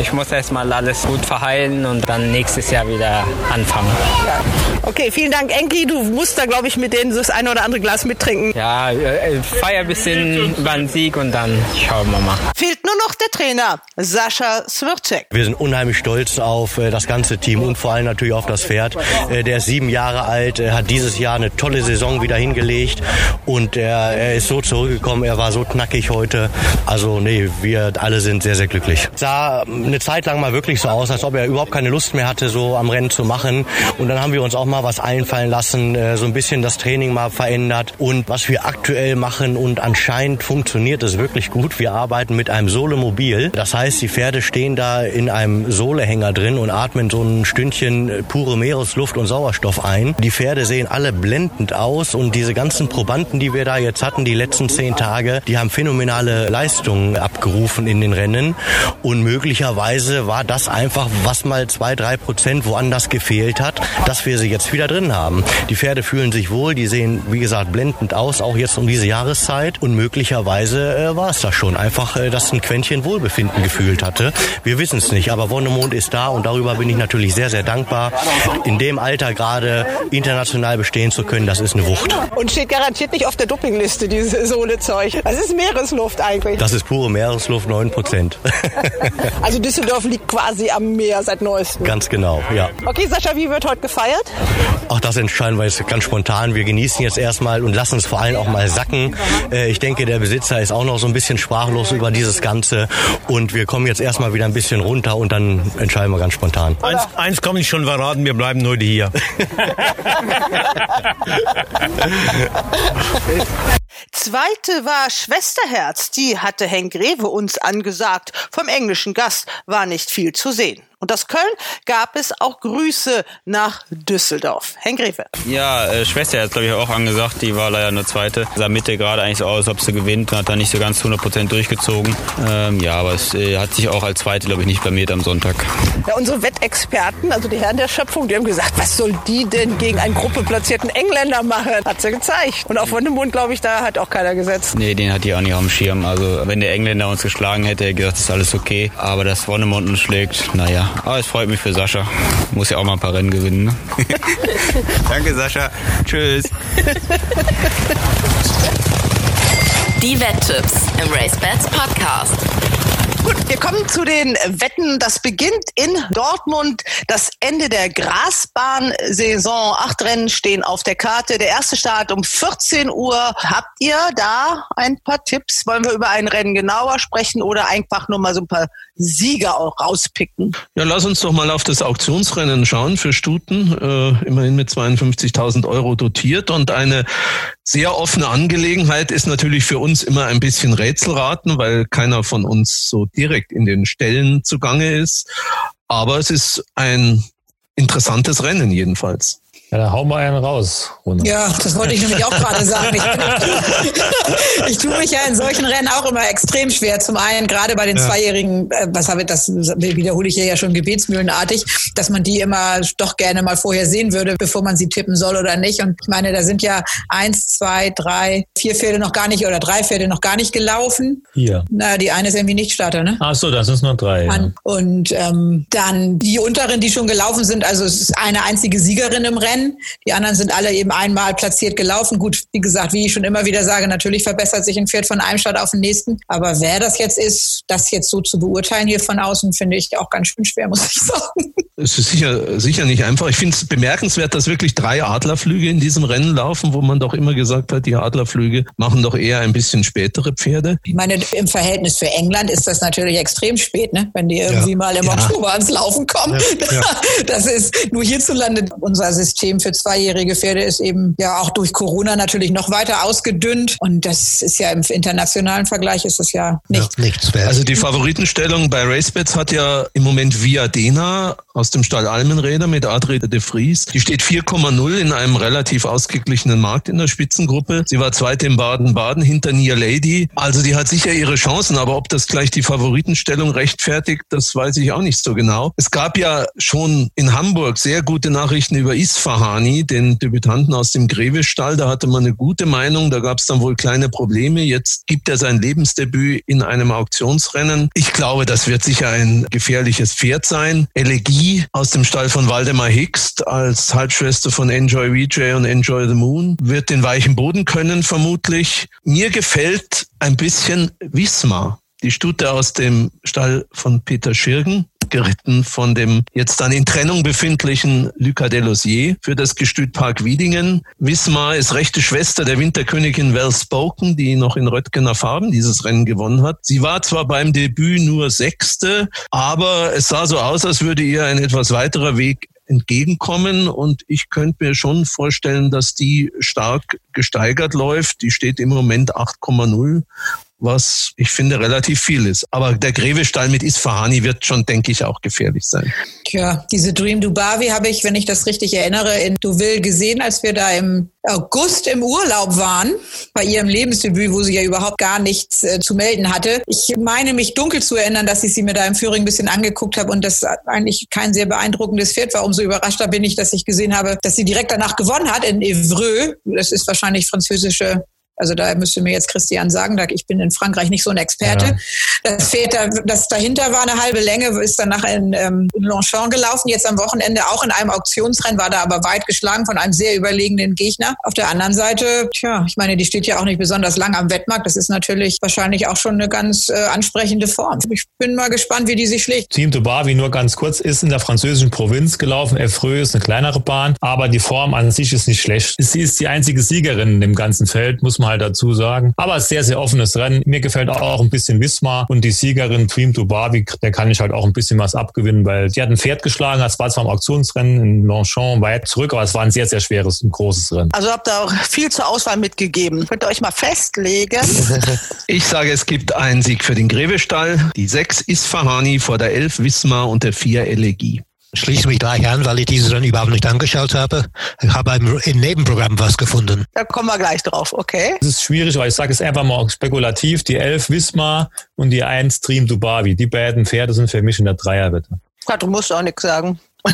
Ich muss erstmal alles gut verheilen und dann nächstes Jahr wieder anfangen. Ja. Okay, vielen Dank, Enki. Du musst da, glaube ich, mit denen das eine oder andere Glas mittrinken. Ja, äh, feier ein bisschen über den Sieg und dann schauen wir mal. Fehlt nur noch der Trainer, Sascha Swircek. Wir sind unheimlich stolz auf äh, das ganze Team und vor allem natürlich auf das Pferd. Äh, der ist sieben Jahre alt, äh, hat dieses Jahr eine tolle Saison wieder hingelegt und er, er ist so zurückgekommen, er war so knackig heute. Also nee, wir alle sind sehr, sehr glücklich. Sah eine Zeit lang mal wirklich so aus, als ob er überhaupt keine Lust mehr hatte, so am Rennen zu machen. Und dann haben wir uns auch mal was einfallen lassen, äh, so ein bisschen das Training mal verändert. Und was wir aktuell machen und anscheinend funktioniert es wirklich gut, wir arbeiten mit einem Solemobil. Das heißt, die Pferde stehen da in einem Solehänger drin und atmen so ein Stündchen pure Meeresluft und Sauerstoff ein. Die Pferde sehen alle blendend aus und diese ganzen Probanden, die wir da jetzt hatten, die letzten zehn Tage, die haben phänomenale Leistungen abgerufen in den Rennen. Und möglicherweise war das einfach, was mal zwei, drei Prozent woanders gefehlt hat, dass wir sie jetzt wieder drin haben. Die Pferde fühlen sich wohl, die sehen, wie gesagt, blendend aus, auch jetzt um diese Jahreszeit. Und möglicherweise äh, war es das schon. Einfach, äh, dass ein Quäntchen Wohlbefinden gefühlt hatte. Wir wissen es nicht, aber Wonnemond ist da und darüber bin ich natürlich sehr, sehr dankbar. In dem Alter gerade international bestehen zu können, das ist eine Wucht. Und steht garantiert nicht auf der Dopingliste, dieses Sohle-Zeug. Das ist Meeresluft eigentlich. Das ist pure Meeresluft, 9 Prozent. also Düsseldorf liegt quasi am Meer seit neuestem. Ganz genau, ja. Okay, Sascha, wie wird heute gefeiert? Auch das entscheiden wir jetzt ganz spontan. Wir genießen jetzt erstmal und lassen es vor allem auch mal sacken. Äh, ich denke, der Besitzer ist auch noch so ein bisschen sprachlos über dieses Ganze. Und wir kommen jetzt erstmal wieder ein bisschen runter und dann entscheiden wir ganz spontan. Eins, eins kann ich schon verraten, wir bleiben heute hier. Zweite war Schwesterherz. Die hatte Henk Rewe uns angesagt. Vom englischen Gast war nicht viel zu sehen. Und aus Köln gab es auch Grüße nach Düsseldorf. Henk Rewe. Ja, äh, Schwester hat glaube ich auch angesagt, die war leider nur zweite. Sah Mitte gerade eigentlich so aus, ob sie gewinnt, hat da nicht so ganz 100% durchgezogen. Ähm, ja, aber es äh, hat sich auch als zweite glaube ich nicht blamiert am Sonntag. Ja, unsere Wettexperten, also die Herren der Schöpfung, die haben gesagt, was soll die denn gegen einen gruppeplatzierten Engländer machen? Hat sie gezeigt. Und auf Wundemund, glaube ich, da hat auch keiner gesetzt. Nee, den hat die auch nicht auf dem Schirm. Also wenn der Engländer uns geschlagen hätte, hätte er gesagt, ist alles okay. Aber dass Wonnemund uns schlägt, naja, aber es freut mich für Sascha. Muss ja auch mal ein paar Rennen gewinnen. Ne? Danke, Sascha. Tschüss. Die Wetttipps im Race Bats Podcast. Gut, wir kommen zu den Wetten. Das beginnt in Dortmund. Das Ende der Grasbahn-Saison. Acht Rennen stehen auf der Karte. Der erste Start um 14 Uhr. Habt ihr da ein paar Tipps? Wollen wir über ein Rennen genauer sprechen oder einfach nur mal so ein paar Sieger auch rauspicken? Ja, lass uns doch mal auf das Auktionsrennen schauen für Stuten. Äh, immerhin mit 52.000 Euro dotiert und eine sehr offene Angelegenheit ist natürlich für uns immer ein bisschen Rätselraten, weil keiner von uns so direkt in den Stellen zugange ist. Aber es ist ein interessantes Rennen jedenfalls. Ja, dann hauen wir einen raus. Rune. Ja, das wollte ich nämlich auch gerade sagen. Ich, ich tue mich ja in solchen Rennen auch immer extrem schwer. Zum einen gerade bei den Ja. Zweijährigen, äh, was habe ich, das wiederhole ich ja schon gebetsmühlenartig, dass man die immer doch gerne mal vorher sehen würde, bevor man sie tippen soll oder nicht. Und ich meine, da sind ja eins, zwei, drei, vier Pferde noch gar nicht oder drei Pferde noch gar nicht gelaufen. Hier. Na, die eine ist irgendwie nicht Starter, ne? Ach so, das sind nur drei. Ja. Und ähm, dann die unteren, die schon gelaufen sind, also es ist eine einzige Siegerin im Rennen. Die anderen sind alle eben einmal platziert gelaufen. Gut, wie gesagt, wie ich schon immer wieder sage, natürlich verbessert sich ein Pferd von einem Start auf den nächsten. Aber wer das jetzt ist, das jetzt so zu beurteilen hier von außen, finde ich auch ganz schön schwer, muss ich sagen. Es ist sicher, sicher nicht einfach. Ich finde es bemerkenswert, dass wirklich drei Adlerflüge in diesem Rennen laufen, wo man doch immer gesagt hat, die Adlerflüge machen doch eher ein bisschen spätere Pferde. Ich meine, im Verhältnis für England ist das natürlich extrem spät, ne? wenn die irgendwie mal im Ja. Oktober ans Laufen kommen. Ja, ja. Das ist nur hierzulande unser System für zweijährige Pferde ist eben ja auch durch Corona natürlich noch weiter ausgedünnt. Und das ist ja im internationalen Vergleich ist das ja nicht. nichts wert. Also die Favoritenstellung bei RaceBets hat ja im Moment Viadena aus dem Stall Almenräder mit Adri de Vries. Die steht 4,0 in einem relativ ausgeglichenen Markt in der Spitzengruppe. Sie war zweite in Baden-Baden hinter Nia Lady. Also die hat sicher ihre Chancen, aber ob das gleich die Favoritenstellung rechtfertigt, das weiß ich auch nicht so genau. Es gab ja schon in Hamburg sehr gute Nachrichten über Isfahani, den Debütanten aus dem Grevestall. Da hatte man eine gute Meinung, da gab es dann wohl kleine Probleme. Jetzt gibt er sein Lebensdebüt in einem Auktionsrennen. Ich glaube, das wird sicher ein gefährliches Pferd sein. Elegie aus dem Stall von Waldemar Hickst als Halbschwester von Enjoy VJ und Enjoy the Moon wird den weichen Boden können vermutlich. Mir gefällt ein bisschen Wismar. Die Stute aus dem Stall von Peter Schirgen, geritten von dem jetzt dann in Trennung befindlichen Lucas Delosier für das Gestüt Park Wiedingen. Wismar ist rechte Schwester der Winterkönigin Well Spoken, die noch in Röttgener Farben dieses Rennen gewonnen hat. Sie war zwar beim Debüt nur Sechste, aber es sah so aus, als würde ihr ein etwas weiterer Weg entgegenkommen und ich könnte mir schon vorstellen, dass die stark gesteigert läuft. Die steht im Moment 8,0 was ich finde relativ viel ist. Aber der Grevestall mit Isfahani wird schon, denke ich, auch gefährlich sein. Tja, diese Dream Dubavi habe ich, wenn ich das richtig erinnere, in Deauville gesehen, als wir da im August im Urlaub waren, bei ihrem Lebensdebüt, wo sie ja überhaupt gar nichts äh, zu melden hatte. Ich meine mich dunkel zu erinnern, dass ich sie mir da im Führing ein bisschen angeguckt habe und das eigentlich kein sehr beeindruckendes Pferd war. Umso überraschter bin ich, dass ich gesehen habe, dass sie direkt danach gewonnen hat in Evreux. Das ist wahrscheinlich französische also da müsste mir jetzt Christian sagen, ich bin in Frankreich nicht so ein Experte. Ja. Das Pferd, da- das dahinter war eine halbe Länge, ist danach in, ähm, in Longchamp gelaufen, jetzt am Wochenende auch in einem Auktionsrennen, war da aber weit geschlagen von einem sehr überlegenen Gegner. Auf der anderen Seite, tja, ich meine, die steht ja auch nicht besonders lang am Wettmarkt. Das ist natürlich wahrscheinlich auch schon eine ganz äh, ansprechende Form. Ich bin mal gespannt, wie die sich schlägt. Team Dubavi nur ganz kurz ist in der französischen Provinz gelaufen. Efreux ist eine kleinere Bahn, aber die Form an sich ist nicht schlecht. Sie ist die einzige Siegerin in dem ganzen Feld, muss man halt dazu sagen. Aber es ist sehr, sehr offenes Rennen. Mir gefällt auch ein bisschen Wismar und die Siegerin Team Dubavi, der kann ich halt auch ein bisschen was abgewinnen, weil die hat ein Pferd geschlagen. Das war zwar im Auktionsrennen in Longchamp weit zurück, aber es war ein sehr, sehr schweres und großes Rennen. Also habt ihr auch viel zur Auswahl mitgegeben. Könnt ihr euch mal festlegen? Ich sage, es gibt einen Sieg für den Grevestall. Die 6 Isfahani vor der 11 Wismar und der 4 Elegie. Schließe mich gleich an, weil ich dieses Rennen überhaupt nicht angeschaut habe. Ich habe im, im Nebenprogramm was gefunden. Da kommen wir gleich drauf, okay? Es ist schwierig, weil ich sage es einfach mal spekulativ. Die 11 Wismar und die 1 Stream Dubavi. Die beiden Pferde sind für mich in der Dreierwette. Ja, du musst auch nichts sagen.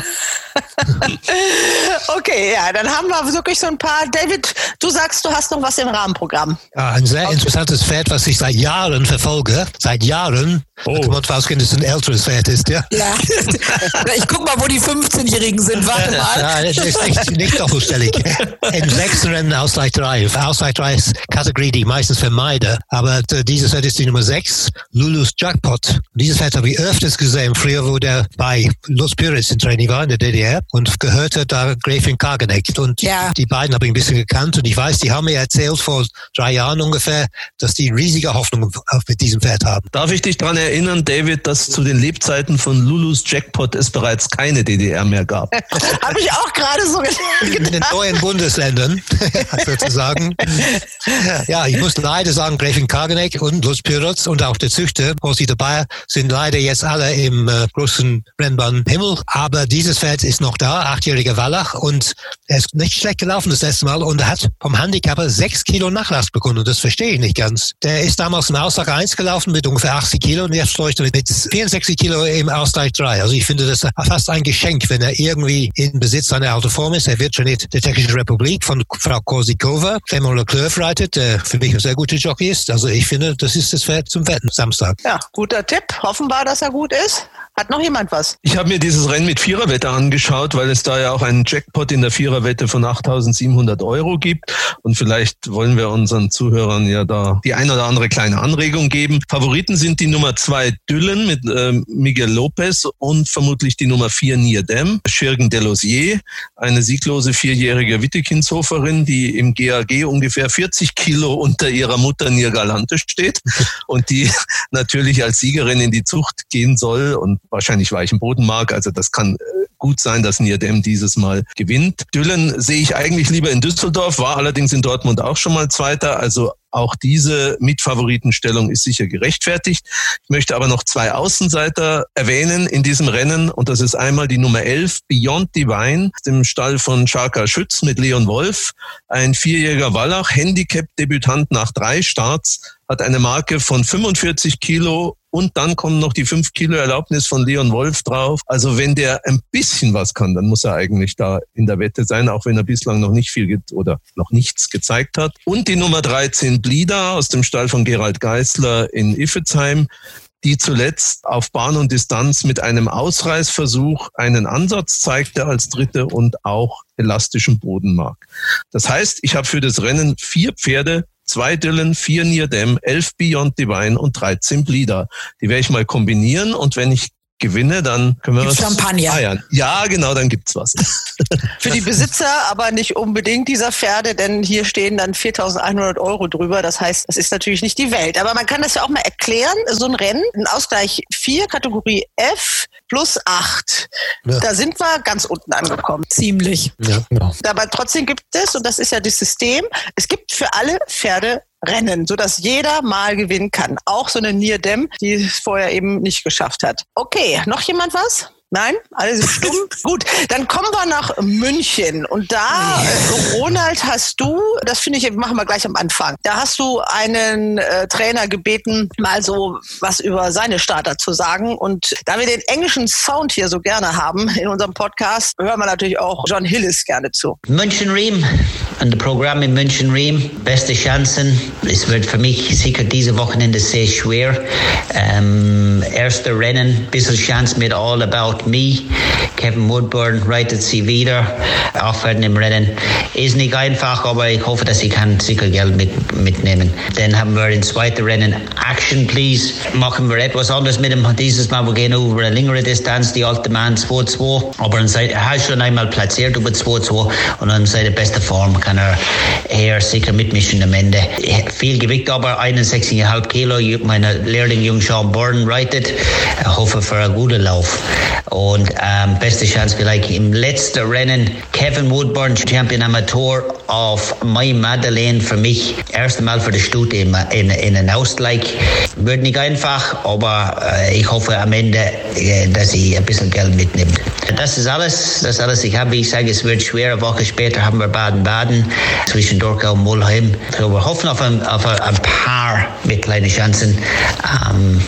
okay, ja, dann haben wir wirklich so ein paar. David, du sagst, du hast noch was im Rahmenprogramm. Ja, ein sehr interessantes Pferd, was ich seit Jahren verfolge. Seit Jahren. Oh. Da kann man ausgehen, dass es ein älteres Pferd ist, ja? Ja. ich guck mal, wo die 15-Jährigen sind. Warte mal. Ja, das ist nicht, nicht doppelstellig. Im sechsten Rennen Ausgleich 3. Ausgleich 3 ist Kategorie, die ich meistens vermeide. Aber äh, dieses Pferd ist die Nummer 6, Lulus Jackpot. Dieses Pferd habe ich öfters gesehen, früher, wo der bei Los Pires in Training war, in der DDR, und gehörte da Gräfin Kageneck. Und Ja. die beiden habe ich ein bisschen gekannt. Und ich weiß, die haben mir erzählt vor drei Jahren ungefähr, dass die riesige Hoffnung auf- mit diesem Pferd haben. Darf ich dich daran erinnern, David, dass zu den Lebzeiten von Lulus Jackpot es bereits keine DDR mehr gab. Habe ich auch gerade so gedacht. In den neuen Bundesländern, sozusagen. Ja, ich muss leider sagen, Gräfin Kageneck und Lutz Pyrotz und auch der Züchter, Horsi dabei, sind leider jetzt alle im äh, großen Rennbahn Himmel. Aber dieses Pferd ist noch da, achtjähriger Wallach, und er ist nicht schlecht gelaufen das letzte Mal und er hat vom Handicapper sechs Kilo Nachlass bekommen. Und das verstehe ich nicht ganz. Der ist damals im Auslag 1 gelaufen mit ungefähr 80 Kilo und jetzt läuft er mit 64 Kilo im Ausgleich 3. Also ich finde das fast ein Geschenk, wenn er irgendwie in Besitz seiner alten Form ist. Er wird in der Tschechischen Republik von Frau Korsikova, Clement Leclerc reitet, der für mich ein sehr guter Jockey ist. Also ich finde, das ist das Pferd zum Wetten Samstag. Ja, guter Tipp. Offenbar, dass er gut ist. Hat noch jemand was? Ich habe mir dieses Rennen mit Viererwette angeschaut, weil es da ja auch einen Jackpot in der Viererwette von 8.700 Euro gibt. Und vielleicht wollen wir unseren Zuhörern ja da die ein oder andere kleine Anregung geben. Favoriten sind die Nummer zwei Düllen mit äh, Miguel Lopez und vermutlich die Nummer vier Nierdem, Schirgen Delosier, eine sieglose vierjährige Wittekinshoferin, die im GAG ungefähr 40 Kilo unter ihrer Mutter Niergalante steht und die natürlich als Siegerin in die Zucht gehen soll und wahrscheinlich weichen Boden mag. Also das kann äh, gut sein, dass Nierdem dieses Mal gewinnt. Düllen sehe ich eigentlich lieber in Düsseldorf, war allerdings in Dortmund auch schon mal Zweiter. Also auch diese Mitfavoritenstellung ist sicher gerechtfertigt. Ich möchte aber noch zwei Außenseiter erwähnen in diesem Rennen. Und das ist einmal die Nummer 11, Beyond Divine, dem Stall von Scharka Schütz mit Leon Wolf. Ein vierjähriger Wallach, Handicap-Debütant nach drei Starts, hat eine Marke von 45 Kilo und dann kommen noch die 5 Kilo Erlaubnis von Leon Wolf drauf. Also wenn der ein bisschen was kann, dann muss er eigentlich da in der Wette sein, auch wenn er bislang noch nicht viel oder noch nichts gezeigt hat. Und die Nummer 13 Blida aus dem Stall von Gerald Geisler in Iffezheim die zuletzt auf Bahn und Distanz mit einem Ausreißversuch einen Ansatz zeigte als dritte und auch elastischen Boden mag. Das heißt, ich habe für das Rennen vier Pferde zwei Dylan, vier Near Them, elf Beyond Divine und 13 Bleeder. Die werde ich mal kombinieren und wenn ich gewinne, dann können wir gibt's was Champagner. feiern. Ja, genau, dann gibt's was. Für die Besitzer aber nicht unbedingt dieser Pferde, denn hier stehen dann 4.100 Euro drüber. Das heißt, das ist natürlich nicht die Welt. Aber man kann das ja auch mal erklären. So ein Rennen, ein Ausgleich 4, Kategorie F plus 8. Ja. Da sind wir ganz unten angekommen. Ziemlich. Ja, genau. Aber trotzdem gibt es, und das ist ja das System, es gibt für alle Pferde Rennen, sodass jeder mal gewinnen kann. Auch so eine Nierdem, die es vorher eben nicht geschafft hat. Okay, noch jemand was? Nein? Alle sind stumm? Gut, dann kommen wir nach München. Und da, äh, Ronald, hast du, das finde ich, machen wir gleich am Anfang, da hast du einen äh, Trainer gebeten, mal so was über seine Starter zu sagen. Und da wir den englischen Sound hier so gerne haben in unserem Podcast, hören wir natürlich auch John Hillis gerne zu. München Riem und das Programm in München Riem, beste Chancen. Es wird für mich sicher diese Wochenende sehr schwer. Ähm, erste Rennen, bisschen Chance mit All About Me. Kevin Woodburn reitet sie wieder. Aufhören im Rennen. Ist nicht einfach, aber ich hoffe, dass ich kann sicher Geld mit, mitnehmen. Dann haben wir im zweiten Rennen Action Please. Machen wir etwas anderes mit ihm. Dieses Mal, wir gehen über eine längere Distanz. Die alte Mann 2-2. Aber er hat schon einmal platziert über 2-2 und an seiner beste Form kann er eher sicher mitmischen am Ende. Viel Gewicht, aber 61,5 Kilo. Meine Lehrling Jung Sean Borden reitet. Ich hoffe für einen guten Lauf. Und ähm, beste Chance vielleicht im letzten Rennen Kevin Woodburn, Champion Amateur auf My Madeleine für mich. Erste Mal für die Stute in, in, in einen Ausgleich. Wird nicht einfach, aber äh, ich hoffe am Ende, äh, dass sie ein bisschen Geld mitnimmt. Das ist alles, das ist alles. Ich habe, wie ich sage, es wird schwer. Eine Woche später haben wir Baden-Baden zwischen Dorkau und Mulheim. So, wir hoffen auf ein, auf ein paar mit kleinen Chancen. Ähm,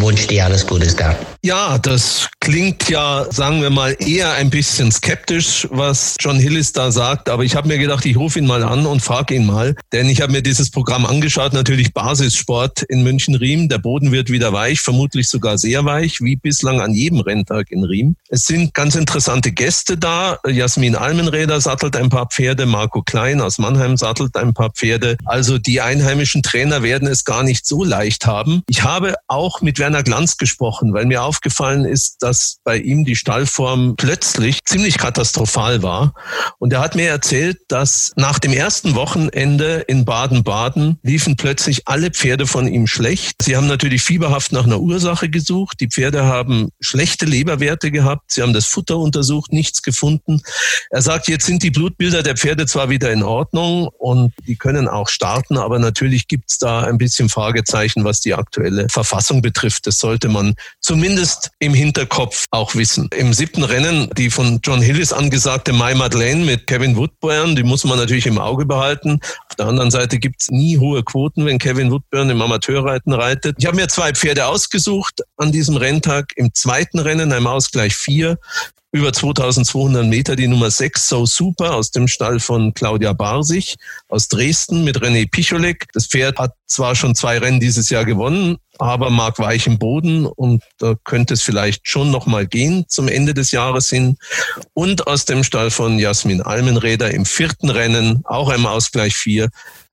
wünsche dir alles Gute da. Ja, das klingt ja, sagen wir mal, eher ein bisschen skeptisch, was John Hillis da sagt. Aber ich habe mir gedacht, ich rufe ihn mal an und frage ihn mal. Denn ich habe mir dieses Programm angeschaut, natürlich Basissport in München-Riem. Der Boden wird wieder weich, vermutlich sogar sehr weich, wie bislang an jedem Renntag in Riem. Es sind ganz interessante Gäste da. Jasmin Almenräder sattelt ein paar Pferde, Marco Klein aus Mannheim sattelt ein paar Pferde. Also die einheimischen Trainer werden es gar nicht so leicht haben. Ich habe auch mit Werner Glanz gesprochen, weil mir auf aufgefallen ist, dass bei ihm die Stallform plötzlich ziemlich katastrophal war. Und er hat mir erzählt, dass nach dem ersten Wochenende in Baden-Baden liefen plötzlich alle Pferde von ihm schlecht. Sie haben natürlich fieberhaft nach einer Ursache gesucht. Die Pferde haben schlechte Leberwerte gehabt. Sie haben das Futter untersucht, nichts gefunden. Er sagt, jetzt sind die Blutbilder der Pferde zwar wieder in Ordnung und die können auch starten, aber natürlich gibt's da ein bisschen Fragezeichen, was die aktuelle Verfassung betrifft. Das sollte man zumindest im Hinterkopf auch wissen. Im siebten Rennen, die von John Hillis angesagte My Madeleine mit Kevin Woodburn, die muss man natürlich im Auge behalten. Auf der anderen Seite gibt's nie hohe Quoten, wenn Kevin Woodburn im Amateurreiten reitet. Ich habe mir zwei Pferde ausgesucht an diesem Renntag. Im zweiten Rennen, einem Ausgleich vier, über 2200 Meter die Nummer 6 So Super aus dem Stall von Claudia Barsich aus Dresden mit René Picholek. Das Pferd hat zwar schon zwei Rennen dieses Jahr gewonnen, aber mag weichen Boden und da könnte es vielleicht schon noch mal gehen zum Ende des Jahres hin. Und aus dem Stall von Jasmin Almenräder im vierten Rennen, auch im Ausgleich 4,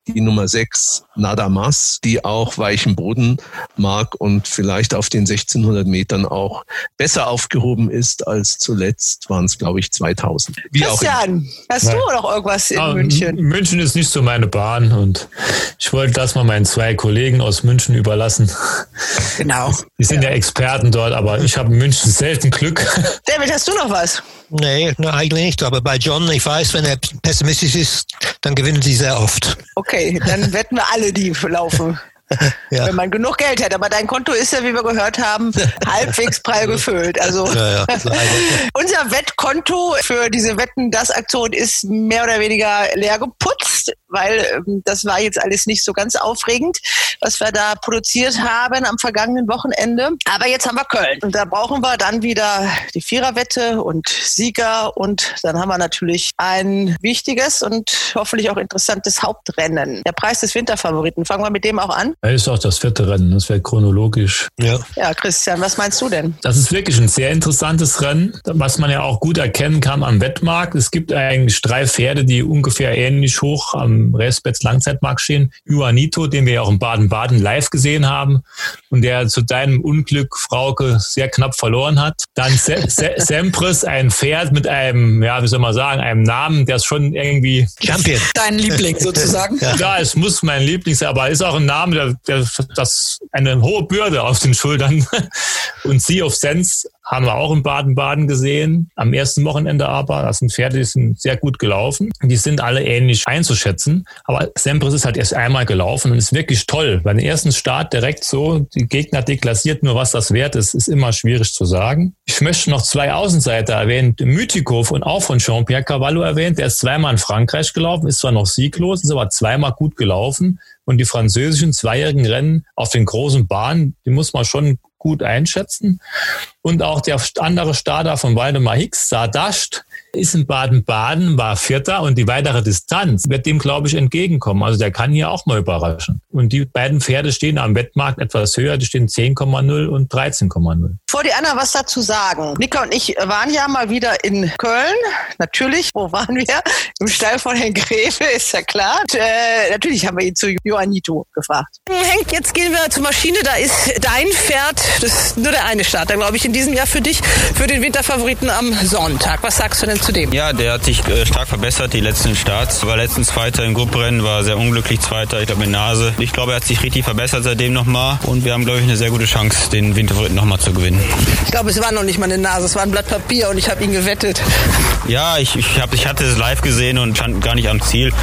die Nummer 6 Nadamas, die auch weichen Boden mag und vielleicht auf den 1600 Metern auch besser aufgehoben ist als zuletzt waren es, glaube ich, 2000. Wie Christian, hast du noch irgendwas in Ah, München? München ist nicht so meine Bahn und ich wollte das mal meinen zwei Kollegen aus München überlassen. Genau. Die sind ja, Experten dort, aber ich habe in München selten Glück. David, hast du noch was? Nee, na, eigentlich nicht. Aber bei John, ich weiß, wenn er pessimistisch ist, dann gewinnen sie sehr oft. Okay, dann wetten wir alle, die laufen. Ja. Wenn man genug Geld hätte. Aber dein Konto ist ja, wie wir gehört haben, halbwegs prall gefüllt. Also Ja, ja, unser Wettkonto für diese Wetten, das Aktion ist mehr oder weniger leer geputzt, weil ähm, das war jetzt alles nicht so ganz aufregend, was wir da produziert haben am vergangenen Wochenende. Aber jetzt haben wir Köln und da brauchen wir dann wieder die Viererwette und Sieger und dann haben wir natürlich ein wichtiges und hoffentlich auch interessantes Hauptrennen. Der Preis des Winterfavoriten. Fangen wir mit dem auch an. Das ist auch das vierte Rennen, das wäre chronologisch. Ja. Ja, Christian, was meinst du denn? Das ist wirklich ein sehr interessantes Rennen, was man ja auch gut erkennen kann am Wettmarkt. Es gibt eigentlich drei Pferde, die ungefähr ähnlich hoch am Racebets Langzeitmarkt stehen. Juanito, den wir ja auch in Baden-Baden live gesehen haben und der zu deinem Unglück, Frauke, sehr knapp verloren hat. Dann Se Se Sempris, ein Pferd mit einem, ja, wie soll man sagen, einem Namen, der ist schon irgendwie... Champion. Dein Liebling sozusagen. Ja. es muss mein Liebling sein, aber ist auch ein Name, der, der das eine hohe Bürde auf den Schultern. Und Sea of Sense haben wir auch in Baden-Baden gesehen, am ersten Wochenende aber. Das sind Pferde, die sind sehr gut gelaufen. Die sind alle ähnlich einzuschätzen. Aber Sempris ist halt erst einmal gelaufen und ist wirklich toll. Bei dem ersten Start direkt so, die Gegner deklassiert nur, was das wert ist, ist immer schwierig zu sagen. Ich möchte noch zwei Außenseiter erwähnen. Mythikov und auch von Jean-Pierre Cavallo erwähnt. Der ist zweimal in Frankreich gelaufen, ist zwar noch sieglos, ist aber zweimal gut gelaufen. Und die französischen zweijährigen Rennen auf den großen Bahnen, die muss man schon gut einschätzen. Und auch der andere Starter von Waldemar Hicks, Sardasht, ist in Baden-Baden, war Vierter und die weitere Distanz wird dem, glaube ich, entgegenkommen. Also der kann hier auch mal überraschen. Und die beiden Pferde stehen am Wettmarkt etwas höher, die stehen 10,0 und 13,0. Vor die Anna was dazu sagen. Nika und ich waren ja mal wieder in Köln. Natürlich, wo waren wir? Im Stall von Herrn Gräfe, ist ja klar. Und, äh, natürlich haben wir ihn zu Joannito gefragt. Henk, jetzt gehen wir zur Maschine. Da ist dein Pferd, das ist nur der eine Starter, glaube ich, in diesem Jahr für dich, für den Winterfavoriten am Sonntag. Was sagst du denn zu dem? Ja, der hat sich äh, stark verbessert, die letzten Starts. War letztens Zweiter im Gruppenrennen, war sehr unglücklich Zweiter, ich glaube mit Nase. Ich glaube, er hat sich richtig verbessert seitdem nochmal und wir haben, glaube ich, eine sehr gute Chance, den Winterfavoriten nochmal zu gewinnen. Ich glaube, es war noch nicht mal eine Nase, es war ein Blatt Papier und ich habe ihn gewettet. Ja, ich, ich, hab, ich hatte es live gesehen und stand gar nicht am Ziel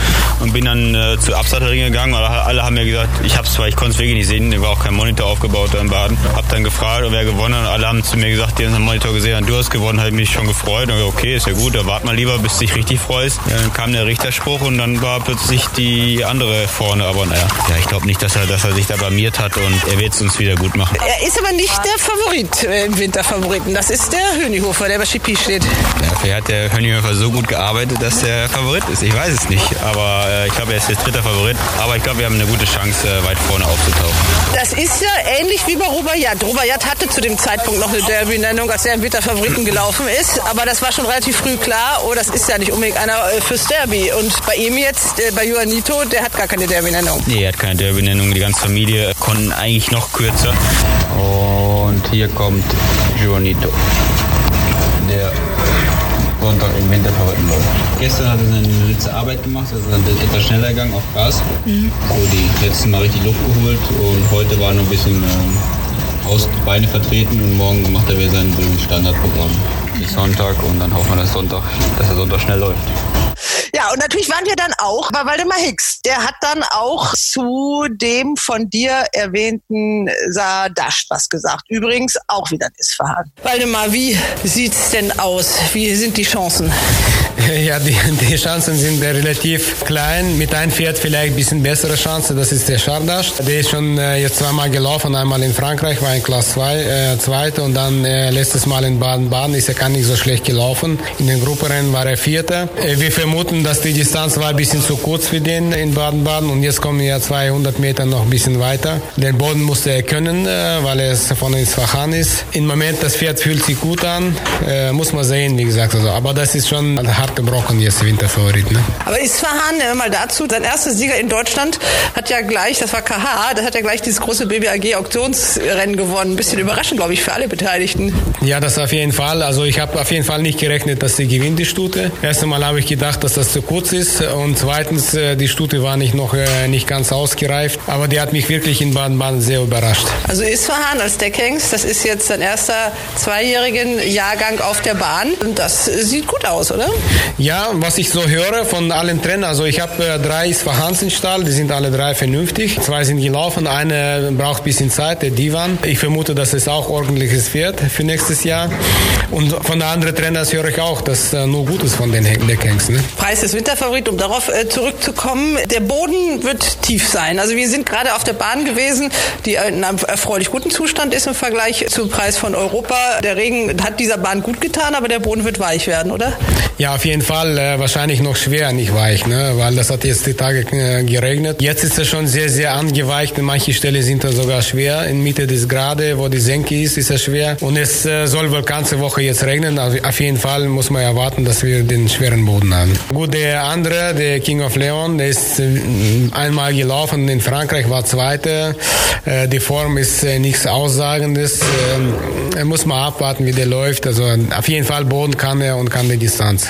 und bin dann äh, zu Absatzring gegangen. Aber alle haben mir gesagt, ich habe es zwar, ich konnte es wirklich nicht sehen, da war auch kein Monitor aufgebaut da in Baden. Hab dann gefragt, wer gewonnen hat und alle haben zu mir gesagt, die haben den Monitor gesehen haben, du hast gewonnen, habe mich schon gefreut. Und okay, ist ja gut, da wart mal lieber, bis du dich richtig freust. Dann kam der Richterspruch und dann war plötzlich die andere vorne. Aber naja, ja, ich glaube nicht, dass er, dass er sich da blamiert hat und er wird es uns wieder gut machen. Er ist aber nicht der Favorit äh, im Winterfavoriten. Das ist der Hönihofer, der bei Schippi steht. Ja, vielleicht hat der Hönninghofer so gut gearbeitet, dass er Favorit ist. Ich weiß es nicht. Aber äh, ich glaube, er ist jetzt dritter Favorit. Aber ich glaube, wir haben eine gute Chance, äh, weit vorne aufzutauchen. Das ist ja ähnlich wie bei Rubaiyat. Rubaiyat hatte zu dem Zeitpunkt noch eine Derby-Nennung, als er im Winterfavoriten gelaufen ist. Aber das war schon relativ früh klar, oh, das ist ja nicht unbedingt einer äh, fürs Derby. Und bei ihm jetzt, äh, bei Juanito, der hat gar keine Derby-Nennung. Nee, er hat keine Derby-Nennung. Die ganze Familie konnten eigentlich noch kürzer. Und hier kommt Juanito, der Sonntag im Winterfavoriten läuft. Gestern hat er seine letzte Arbeit gemacht, also ein etwas schneller gegangen auf Gas. Mhm. So die letzten Mal richtig Luft geholt und heute war noch ein bisschen äh, aus Beine vertreten und morgen macht er wieder sein Standardprogramm. Bis Sonntag und dann hoffen wir, dass, Sonntag, dass er Sonntag schnell läuft. Ja, und natürlich waren wir dann auch bei Waldemar Hicks. Der hat dann auch zu dem von dir erwähnten Sadash was gesagt. Übrigens auch wieder ein Isfahan. Waldemar, wie sieht's denn aus? Wie sind die Chancen? Ja, die, die Chancen sind relativ klein. Mit einem Pferd vielleicht ein bisschen bessere Chance. Das ist der Shardash. Der ist schon äh, jetzt zweimal gelaufen. Einmal in Frankreich, war in Klasse 2, äh, zweite und dann äh, letztes Mal in Baden-Baden ist er gar nicht so schlecht gelaufen. In den Gruppenrennen war er Vierter. Äh, wir vermuten, dass die Distanz war ein bisschen zu kurz für den in Baden-Baden und jetzt kommen ja 200 Meter noch ein bisschen weiter. Den Boden musste er können, äh, weil er von Isfahan ist. Im Moment, das Pferd fühlt sich gut an. Äh, muss man sehen, wie gesagt. Also, aber das ist schon hart gebrochen jetzt Winterfavorit. Ne? Aber Isfahan, mal dazu, sein erster Sieger in Deutschland hat ja gleich, das war KH, das hat ja gleich dieses große BBAG Auktionsrennen gewonnen. Ein bisschen überraschend, glaube ich, für alle Beteiligten. Ja, das auf jeden Fall. Also ich habe auf jeden Fall nicht gerechnet, dass sie gewinnt, die Stute. Erst einmal habe ich gedacht, dass das zu kurz ist und zweitens, äh, die Stute war nicht noch äh, nicht ganz ausgereift, aber die hat mich wirklich in Baden-Baden sehr überrascht. Also Isfahan als Deckhengst, das ist jetzt sein erster zweijährigen Jahrgang auf der Bahn und das sieht gut aus, oder? Ja, was ich so höre von allen Trainern, also ich habe äh, drei Isfahans im Stall, die sind alle drei vernünftig. Zwei sind gelaufen, eine braucht ein bisschen Zeit, der Divan. Ich vermute, dass es auch ordentliches Pferd für nächstes Jahr. Und von den anderen Trainern höre ich auch, dass äh, nur Gutes von den Deckhengsten. Ne? Preis des Winterfavorit, um darauf äh, zurückzukommen. Der Boden wird tief sein. Also wir sind gerade auf der Bahn gewesen, die in einem erfreulich guten Zustand ist im Vergleich zum Preis von Europa. Der Regen hat dieser Bahn gut getan, aber der Boden wird weich werden, oder? Ja, auf jeden Fall äh, wahrscheinlich noch schwer, nicht weich, ne? weil das hat jetzt die Tage äh, geregnet. Jetzt ist es schon sehr, sehr angeweicht. In manchen Stellen sind es sogar schwer. In Mitte des Grade, wo die Senke ist, ist es schwer. Und es äh, soll wohl ganze Woche jetzt regnen. Also auf jeden Fall muss man erwarten, dass wir den schweren Boden haben. Gut, der andere, der King of Leon, der ist äh, einmal gelaufen in Frankreich, war Zweiter. Äh, die Form ist äh, nichts Aussagendes. Äh, muss man abwarten, wie der läuft. Also auf jeden Fall Boden kann er und kann die Distanz.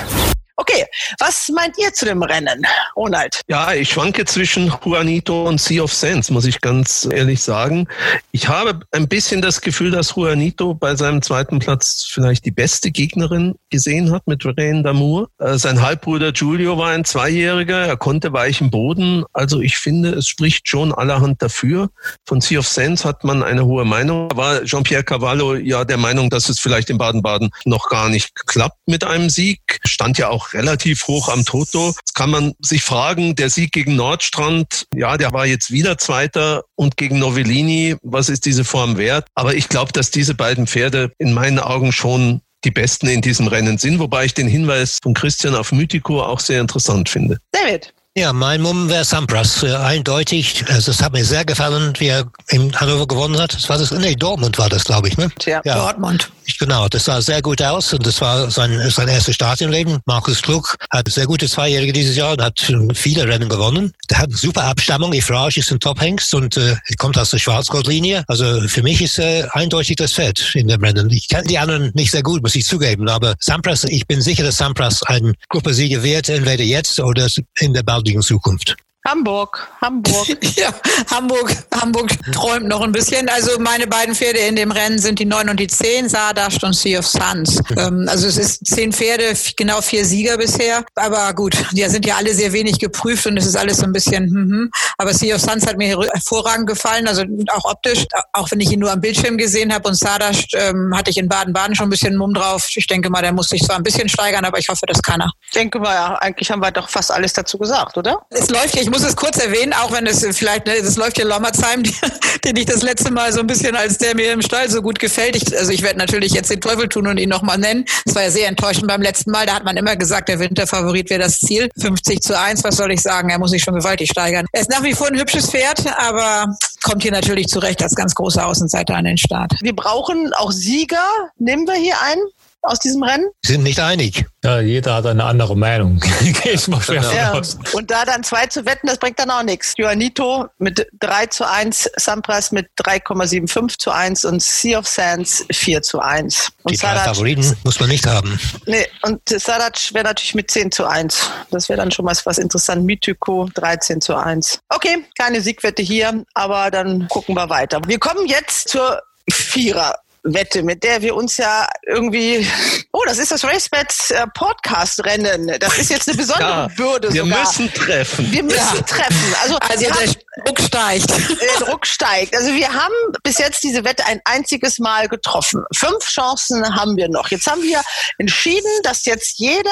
Was meint ihr zu dem Rennen, Ronald? Ja, ich schwanke zwischen Juanito und Sea of Sands, muss ich ganz ehrlich sagen. Ich habe ein bisschen das Gefühl, dass Juanito bei seinem zweiten Platz vielleicht die beste Gegnerin gesehen hat mit Verena Damour. Äh, sein Halbbruder Giulio war ein Zweijähriger, er konnte weichen Boden. Also ich finde, es spricht schon allerhand dafür. Von Sea of Sands hat man eine hohe Meinung. War Jean-Pierre Cavallo ja der Meinung, dass es vielleicht in Baden-Baden noch gar nicht klappt mit einem Sieg. Stand ja auch relativ hoch am Toto. Jetzt kann man sich fragen, der Sieg gegen Nordstrand, ja, der war jetzt wieder Zweiter und gegen Novellini, was ist diese Form wert? Aber ich glaube, dass diese beiden Pferde in meinen Augen schon die Besten in diesem Rennen sind, wobei ich den Hinweis von Christian auf Mythico auch sehr interessant finde. David. Ja, mein Mumm wäre Sampras, äh, eindeutig. Also es hat mir sehr gefallen, wie er in Hannover gewonnen hat. Das war das, nee, Dortmund war das, glaube ich, ne? Ja, ja. Dortmund. Genau, das sah sehr gut aus und das war sein, sein erstes Stadionrennen. Markus Klug hat sehr gute Zweijährige dieses Jahr und hat viele Rennen gewonnen. Der hat eine super Abstammung. Ifrage ist ein Top-Hengst und äh, kommt aus der Schwarzgoldlinie. Also für mich ist äh, eindeutig das Fett in dem Rennen. Ich kenne die anderen nicht sehr gut, muss ich zugeben, aber Sampras, ich bin sicher, dass Sampras ein Gruppensieger wird, entweder jetzt oder in der baldigen Zukunft. Hamburg, Hamburg. ja, Hamburg, Hamburg träumt noch ein bisschen. Also meine beiden Pferde in dem Rennen sind die 9 und die 10, Sardasht und Sea of Suns. Ähm, also es ist zehn Pferde, genau vier Sieger bisher. Aber gut, die sind ja alle sehr wenig geprüft und es ist alles so ein bisschen, hm, hm. aber Sea of Suns hat mir hervorragend gefallen, also auch optisch, auch wenn ich ihn nur am Bildschirm gesehen habe und Sardasht ähm, hatte ich in Baden-Baden schon ein bisschen Mumm drauf. Ich denke mal, der muss sich zwar ein bisschen steigern, aber ich hoffe, das kann er. Ich denke mal, ja, eigentlich haben wir doch fast alles dazu gesagt, oder? Es läuft ja, ich muss es kurz erwähnen, auch wenn es vielleicht, ne, das läuft ja Lommerzheim, den ich das letzte Mal so ein bisschen, als der mir im Stall so gut gefällt. Ich, also ich werde natürlich jetzt den Teufel tun und ihn nochmal nennen. Das war ja sehr enttäuschend beim letzten Mal. Da hat man immer gesagt, der Winterfavorit wäre das Ziel. 50 zu 1, was soll ich sagen? Er muss sich schon gewaltig steigern. Er ist nach wie vor ein hübsches Pferd, aber kommt hier natürlich zurecht als ganz großer Außenseiter an den Start. Wir brauchen auch Sieger. Nehmen wir hier einen? Aus diesem Rennen? Sind nicht einig. Ja, jeder hat eine andere Meinung. Ich mal schwer Ja. Und da dann zwei zu wetten, das bringt dann auch nichts. Juanito mit 3 zu 1, Sampras mit 3,75 zu 1 und Sea of Sands 4 zu 1. Und Die drei Favoriten muss man nicht haben. Nee, und Sadac wäre natürlich mit 10 zu 1. Das wäre dann schon mal was interessant. Mythico 13 zu 1. Okay, keine Siegwette hier, aber dann gucken wir weiter. Wir kommen jetzt zur Vierer. Wette, mit der wir uns ja irgendwie, oh, das ist das RaceBets äh, Podcast-Rennen. Das ist jetzt eine besondere Ja, Würde wir sogar. müssen treffen. Wir müssen treffen. Also, Also wir der haben, Druck steigt. der Druck steigt. Also wir haben bis jetzt diese Wette ein einziges Mal getroffen. Fünf Chancen haben wir noch. Jetzt haben wir entschieden, dass jetzt jeder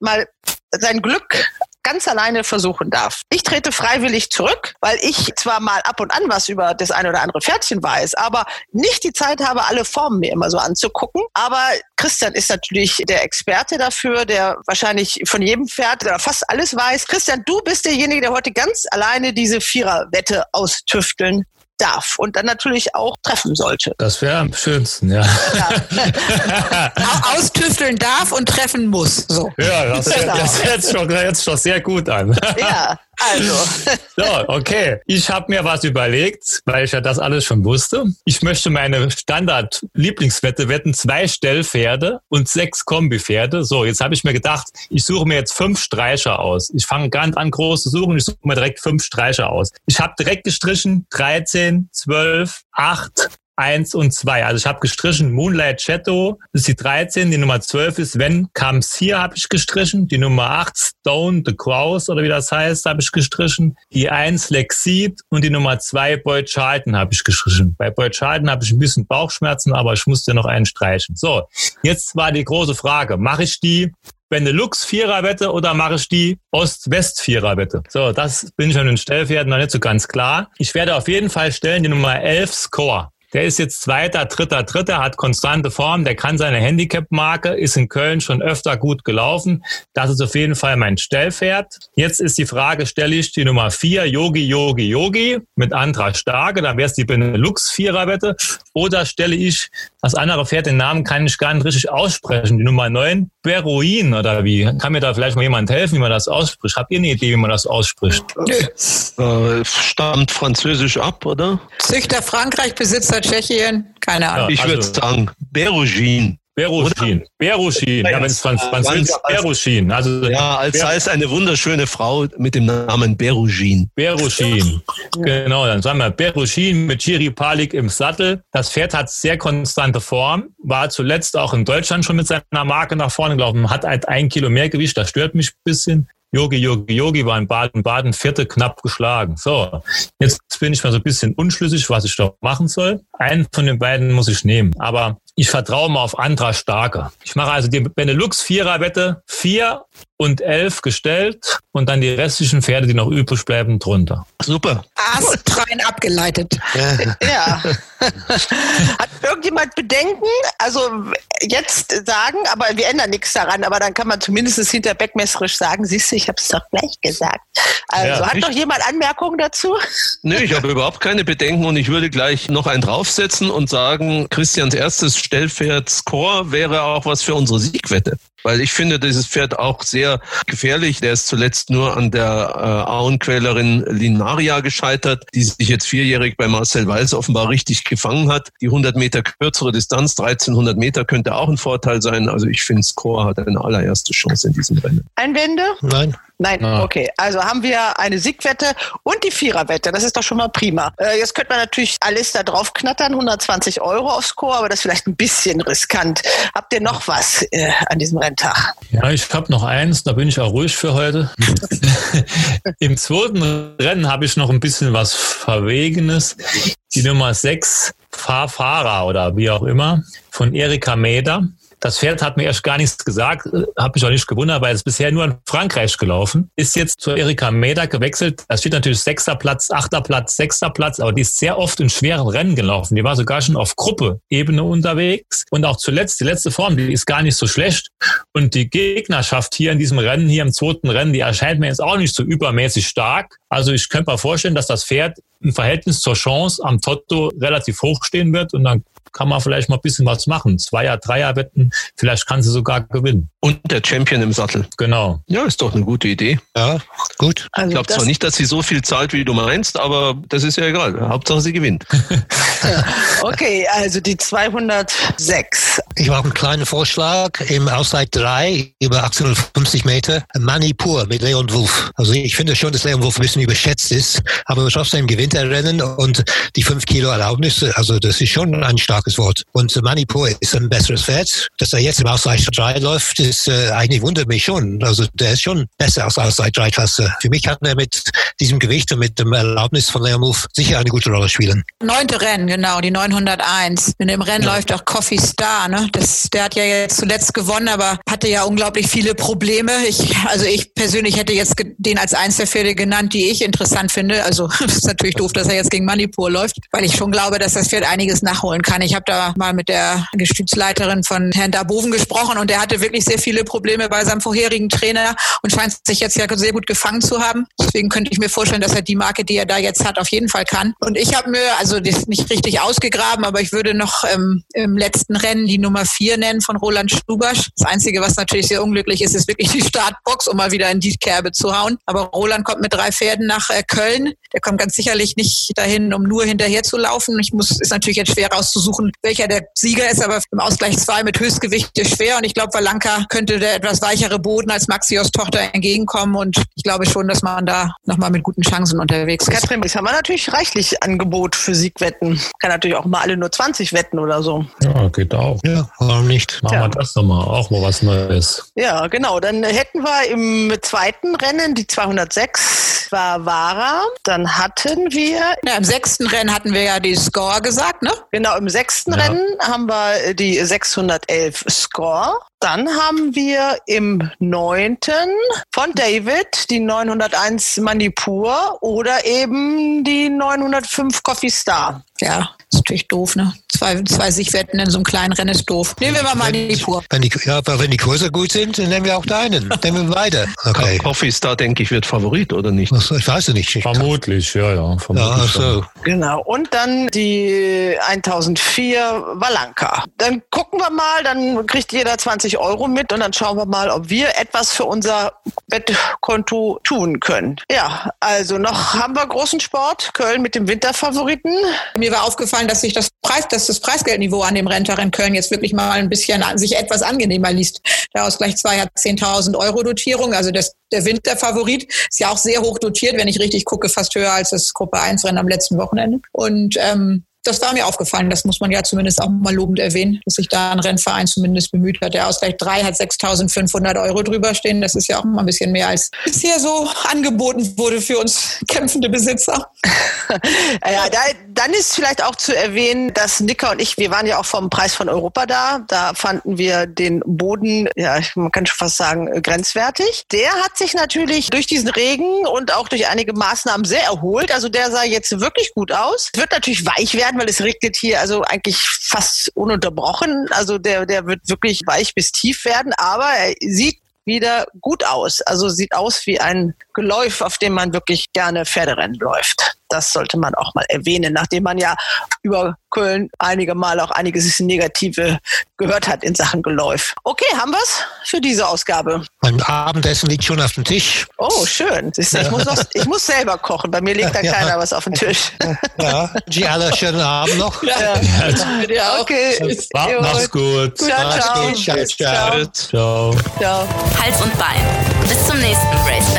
mal sein Glück ganz alleine versuchen darf. Ich trete freiwillig zurück, weil ich zwar mal ab und an was über das eine oder andere Pferdchen weiß, aber nicht die Zeit habe, alle Formen mir immer so anzugucken. Aber Christian ist natürlich der Experte dafür, der wahrscheinlich von jedem Pferd oder fast alles weiß. Christian, du bist derjenige, der heute ganz alleine diese Viererwette austüfteln darf und dann natürlich auch treffen sollte. Das wäre am schönsten, ja. Au- Austüfteln darf und treffen muss. So. Ja, das, Genau. das hört sich schon, jetzt schon sehr gut an. Ja, also. So, okay. Ich habe mir was überlegt, weil ich ja das alles schon wusste. Ich möchte meine Standard-Lieblingswette wetten, zwei Stellpferde und sechs Kombipferde. So, jetzt habe ich mir gedacht, ich suche mir jetzt fünf Streicher aus. Ich fange ganz an groß zu suchen, ich suche mir direkt fünf Streicher aus. Ich habe direkt gestrichen 13, 12, 8, 1 und 2. Also ich habe gestrichen Moonlight Shadow, das ist die 13, die Nummer 12 ist When Comes Here habe ich gestrichen, die Nummer 8 Stone the Crows oder wie das heißt, habe ich gestrichen, die 1 Lexid und die Nummer 2 Boy Charlton habe ich gestrichen. Bei Boy Charlton habe ich ein bisschen Bauchschmerzen, aber ich musste noch einen streichen. So, jetzt war die große Frage, mache ich die Benelux Viererwette oder mache ich die Ost-West Viererwette? So, das bin ich an den Stellpferden noch nicht so ganz klar. Ich werde auf jeden Fall stellen die Nummer 11 Score. Der ist jetzt Zweiter, Dritter, Dritter, hat konstante Form, der kann seine Handicap-Marke, ist in Köln schon öfter gut gelaufen. Das ist auf jeden Fall mein Stellpferd. Jetzt ist die Frage, stelle ich die Nummer 4, Yogi, Yogi, Yogi, mit Andra Starke, dann wäre es die Benelux-Viererwette. Oder stelle ich das andere Pferd, den Namen kann ich gar nicht richtig aussprechen, die Nummer 9, Beruin oder wie? Kann mir da vielleicht mal jemand helfen, wie man das ausspricht? Habt ihr eine Idee, wie man das ausspricht? Äh, stammt französisch ab, oder? Züchter Frankreich, Besitzer Tschechien, keine Ahnung. ich würde also- sagen, Berugin. Beruschin. Beruschin. Ja, wenn es Franz Französisch ist, Beruschin. Also, Ja, als Ber- sei es eine wunderschöne Frau mit dem Namen Berugin. Beruschin. Genau, dann sagen wir Beruschin mit Chiri Palik im Sattel. Das Pferd hat sehr konstante Form, war zuletzt auch in Deutschland schon mit seiner Marke nach vorne gelaufen, hat halt ein Kilo mehr Gewicht, das stört mich ein bisschen. Yogi, Yogi, Yogi war in Baden-Baden vierte knapp geschlagen. So, jetzt bin ich mal so ein bisschen unschlüssig, was ich da machen soll. Einen von den beiden muss ich nehmen, aber ich vertraue mal auf Andra Starke. Ich mache also die Benelux Vierer-Wette, vier und elf gestellt und dann die restlichen Pferde, die noch übrig bleiben, drunter. Super. Astrein abgeleitet. Ja. Hat irgendjemand Bedenken? Also jetzt sagen, aber wir ändern nichts daran, aber dann kann man zumindest hinter Beckmesserisch sagen, siehst du, ich habe es doch gleich gesagt. Also Ja, hat doch jemand Anmerkungen dazu? Nö, ich habe überhaupt keine Bedenken und ich würde gleich noch einen draufsetzen und sagen, Christians erstes Stellpferd Score wäre auch was für unsere Siegwette. Weil ich finde dieses Pferd auch sehr gefährlich. Der ist zuletzt nur an der äh, Auenquälerin Linaria gescheitert, die sich jetzt vierjährig bei Marcel Weiß offenbar richtig gefangen hat. Die 100 Meter kürzere Distanz, 1300 Meter, könnte auch ein Vorteil sein. Also ich finde, Score hat eine allererste Chance in diesem Rennen. Einwände? Nein. Nein, Ah. okay. Also haben wir eine Siegwette und die Viererwette. Das ist doch schon mal prima. Äh, jetzt könnte man natürlich alles da drauf knattern, 120 Euro aufs Score, aber das ist vielleicht ein bisschen riskant. Habt ihr noch was äh, an diesem Renntag? Ja, ich habe noch eins, da bin ich auch ruhig für heute. Im zweiten Rennen habe ich noch ein bisschen was Verwegenes. Die Nummer 6, Fahrfahrer oder wie auch immer, von Erika Meder. Das Pferd hat mir erst gar nichts gesagt, habe mich auch nicht gewundert, weil es bisher nur in Frankreich gelaufen. Ist jetzt zu Erika Meder gewechselt. Da steht natürlich sechster Platz, achter Platz, sechster Platz, aber die ist sehr oft in schweren Rennen gelaufen. Die war sogar schon auf Gruppe-Ebene unterwegs. Und auch zuletzt, die letzte Form, die ist gar nicht so schlecht. Und die Gegnerschaft hier in diesem Rennen, hier im zweiten Rennen, die erscheint mir jetzt auch nicht so übermäßig stark. Also ich könnte mir vorstellen, dass das Pferd ein Verhältnis zur Chance am Toto relativ hoch stehen wird und dann kann man vielleicht mal ein bisschen was machen. Zweier, Dreier Wetten, vielleicht kann sie sogar gewinnen. Und der Champion im Sattel. Genau. Ja, ist doch eine gute Idee. Ja, gut. ich glaube zwar nicht, dass sie so viel zahlt, wie du meinst, aber das ist ja egal. Hauptsache sie gewinnt. Okay, also die 206. Ich mache einen kleinen Vorschlag im Auszeit 3 über 1850 Meter. Manipur mit Leon Wolf. Also ich finde schon, dass Leon Wolf ein bisschen überschätzt ist, aber trotzdem gewinnt er Rennen und die 5 Kilo Erlaubnis, also das ist schon ein starkes Wort. Und Manipur ist ein besseres Pferd. Dass er jetzt im Auszeit 3 läuft, ist äh, eigentlich wundert mich schon. Also der ist schon besser als Auszeit 3 Klasse. Für mich kann er mit diesem Gewicht und mit dem Erlaubnis von Leon Wolf sicher eine gute Rolle spielen. Neunte Rennen, genau, die 901. In dem Rennen läuft auch Coffee Star, ne? Das, der hat ja jetzt zuletzt gewonnen, aber hatte ja unglaublich viele Probleme. Ich, also ich persönlich hätte jetzt den als eins der Pferde genannt, die ich interessant finde. Also es ist natürlich doof, dass er jetzt gegen Manipur läuft, weil ich schon glaube, dass das Pferd einiges nachholen kann. Ich habe da mal mit der Gestützleiterin von Herrn Darboven gesprochen und der hatte wirklich sehr viele Probleme bei seinem vorherigen Trainer und scheint sich jetzt ja sehr gut gefangen zu haben. Deswegen könnte ich mir vorstellen, dass er die Marke, die er da jetzt hat, auf jeden Fall kann. Und ich habe mir, also das ist nicht richtig ausgegraben, aber ich würde noch ähm, im letzten Rennen die Nummer vier nennen von Roland Stubasch. Das Einzige, was natürlich sehr unglücklich ist, ist wirklich die Startbox, um mal wieder in die Kerbe zu hauen. Aber Roland kommt mit drei Pferden nach äh, Köln. Der kommt ganz sicherlich nicht dahin, um nur hinterher zu laufen. Ich muss, ist natürlich jetzt schwer rauszusuchen, welcher der Sieger ist, aber im Ausgleich zwei mit Höchstgewicht ist schwer. Und ich glaube, Valanka könnte der etwas weichere Boden als Maxios Tochter entgegenkommen. Und ich glaube schon, dass man da nochmal mit guten Chancen unterwegs ist. Katrin, jetzt haben wir natürlich reichlich Angebot für Siegwetten. Kann natürlich auch mal alle nur 20 wetten oder so. Ja, geht auch. Ja, warum nicht? Machen wir das nochmal, auch mal was Neues. Ja, genau. Dann hätten wir im zweiten Rennen die 206 war Vara. Dann hatten wir. Ja, im sechsten Rennen hatten wir ja die Score gesagt, ne? Genau, im sechsten Ja. Rennen haben wir die 611 Score. Dann haben wir im neunten von David die 901 Manipur oder eben die 905 Coffee Star. Ja, ist natürlich doof, ne? Zwei, zwei Siegwetten in so einem kleinen Rennen ist doof. Nehmen wir mal Manipur. Wenn die, ja, aber wenn die Kurse gut sind, dann nehmen wir auch deinen. Nehmen wir beide. Okay. Coffee Star, denke ich, wird Favorit, oder nicht? So, Ich weiß es nicht. Ich Vermutlich, ja, ja. Vermutlich Ja, so. Genau. Und dann die 1004 Valanka. Dann gucken wir mal, dann kriegt jeder 20 Euro mit und dann schauen wir mal, ob wir etwas für unser Wettkonto tun können. Ja, also noch haben wir großen Sport. Köln mit dem Winterfavoriten. Mir war aufgefallen, dass sich das Preis, dass das Preisgeldniveau an dem Renntag in Köln jetzt wirklich mal ein bisschen sich etwas angenehmer liest. Der Ausgleich 2 hat 10.000 Euro Dotierung, also das, der Winterfavorit ist ja auch sehr hoch dotiert, wenn ich richtig gucke, fast höher als das Gruppe 1 Rennen am letzten Wochenende. Und ähm, das war mir aufgefallen. Das muss man ja zumindest auch mal lobend erwähnen, dass sich da ein Rennverein zumindest bemüht hat. Der Ausgleich 3 hat 6.500 Euro drüber stehen. Das ist ja auch mal ein bisschen mehr als bisher so angeboten wurde für uns kämpfende Besitzer. Ja, da, dann ist vielleicht auch zu erwähnen, dass Nicker und ich, wir waren ja auch vom Preis von Europa da. Da fanden wir den Boden, ja, man kann schon fast sagen, äh, grenzwertig. Der hat sich natürlich durch diesen Regen und auch durch einige Maßnahmen sehr erholt. Also der sah jetzt wirklich gut aus. Wird natürlich weich werden, weil es regnet hier also eigentlich fast ununterbrochen. Also der, der wird wirklich weich bis tief werden, aber er sieht wieder gut aus. Also sieht aus wie ein Geläuf, auf dem man wirklich gerne Pferderennen läuft. Das sollte man auch mal erwähnen, nachdem man ja über Köln einige Mal auch einiges Negative gehört hat in Sachen Geläuf. Okay, haben wir's für diese Ausgabe? Mein Abendessen liegt schon auf dem Tisch. Oh, schön. Siehst du, Ich muss, noch, ich muss selber kochen. Bei mir legt da Ja. keiner was auf den Tisch. Ja, die alle schönen Abend noch. Ja, ja. okay. Jo. mach's gut. Ciao, ciao. Ciao, ciao. Ciao. Ciao. Hals und Bein. Bis zum nächsten Race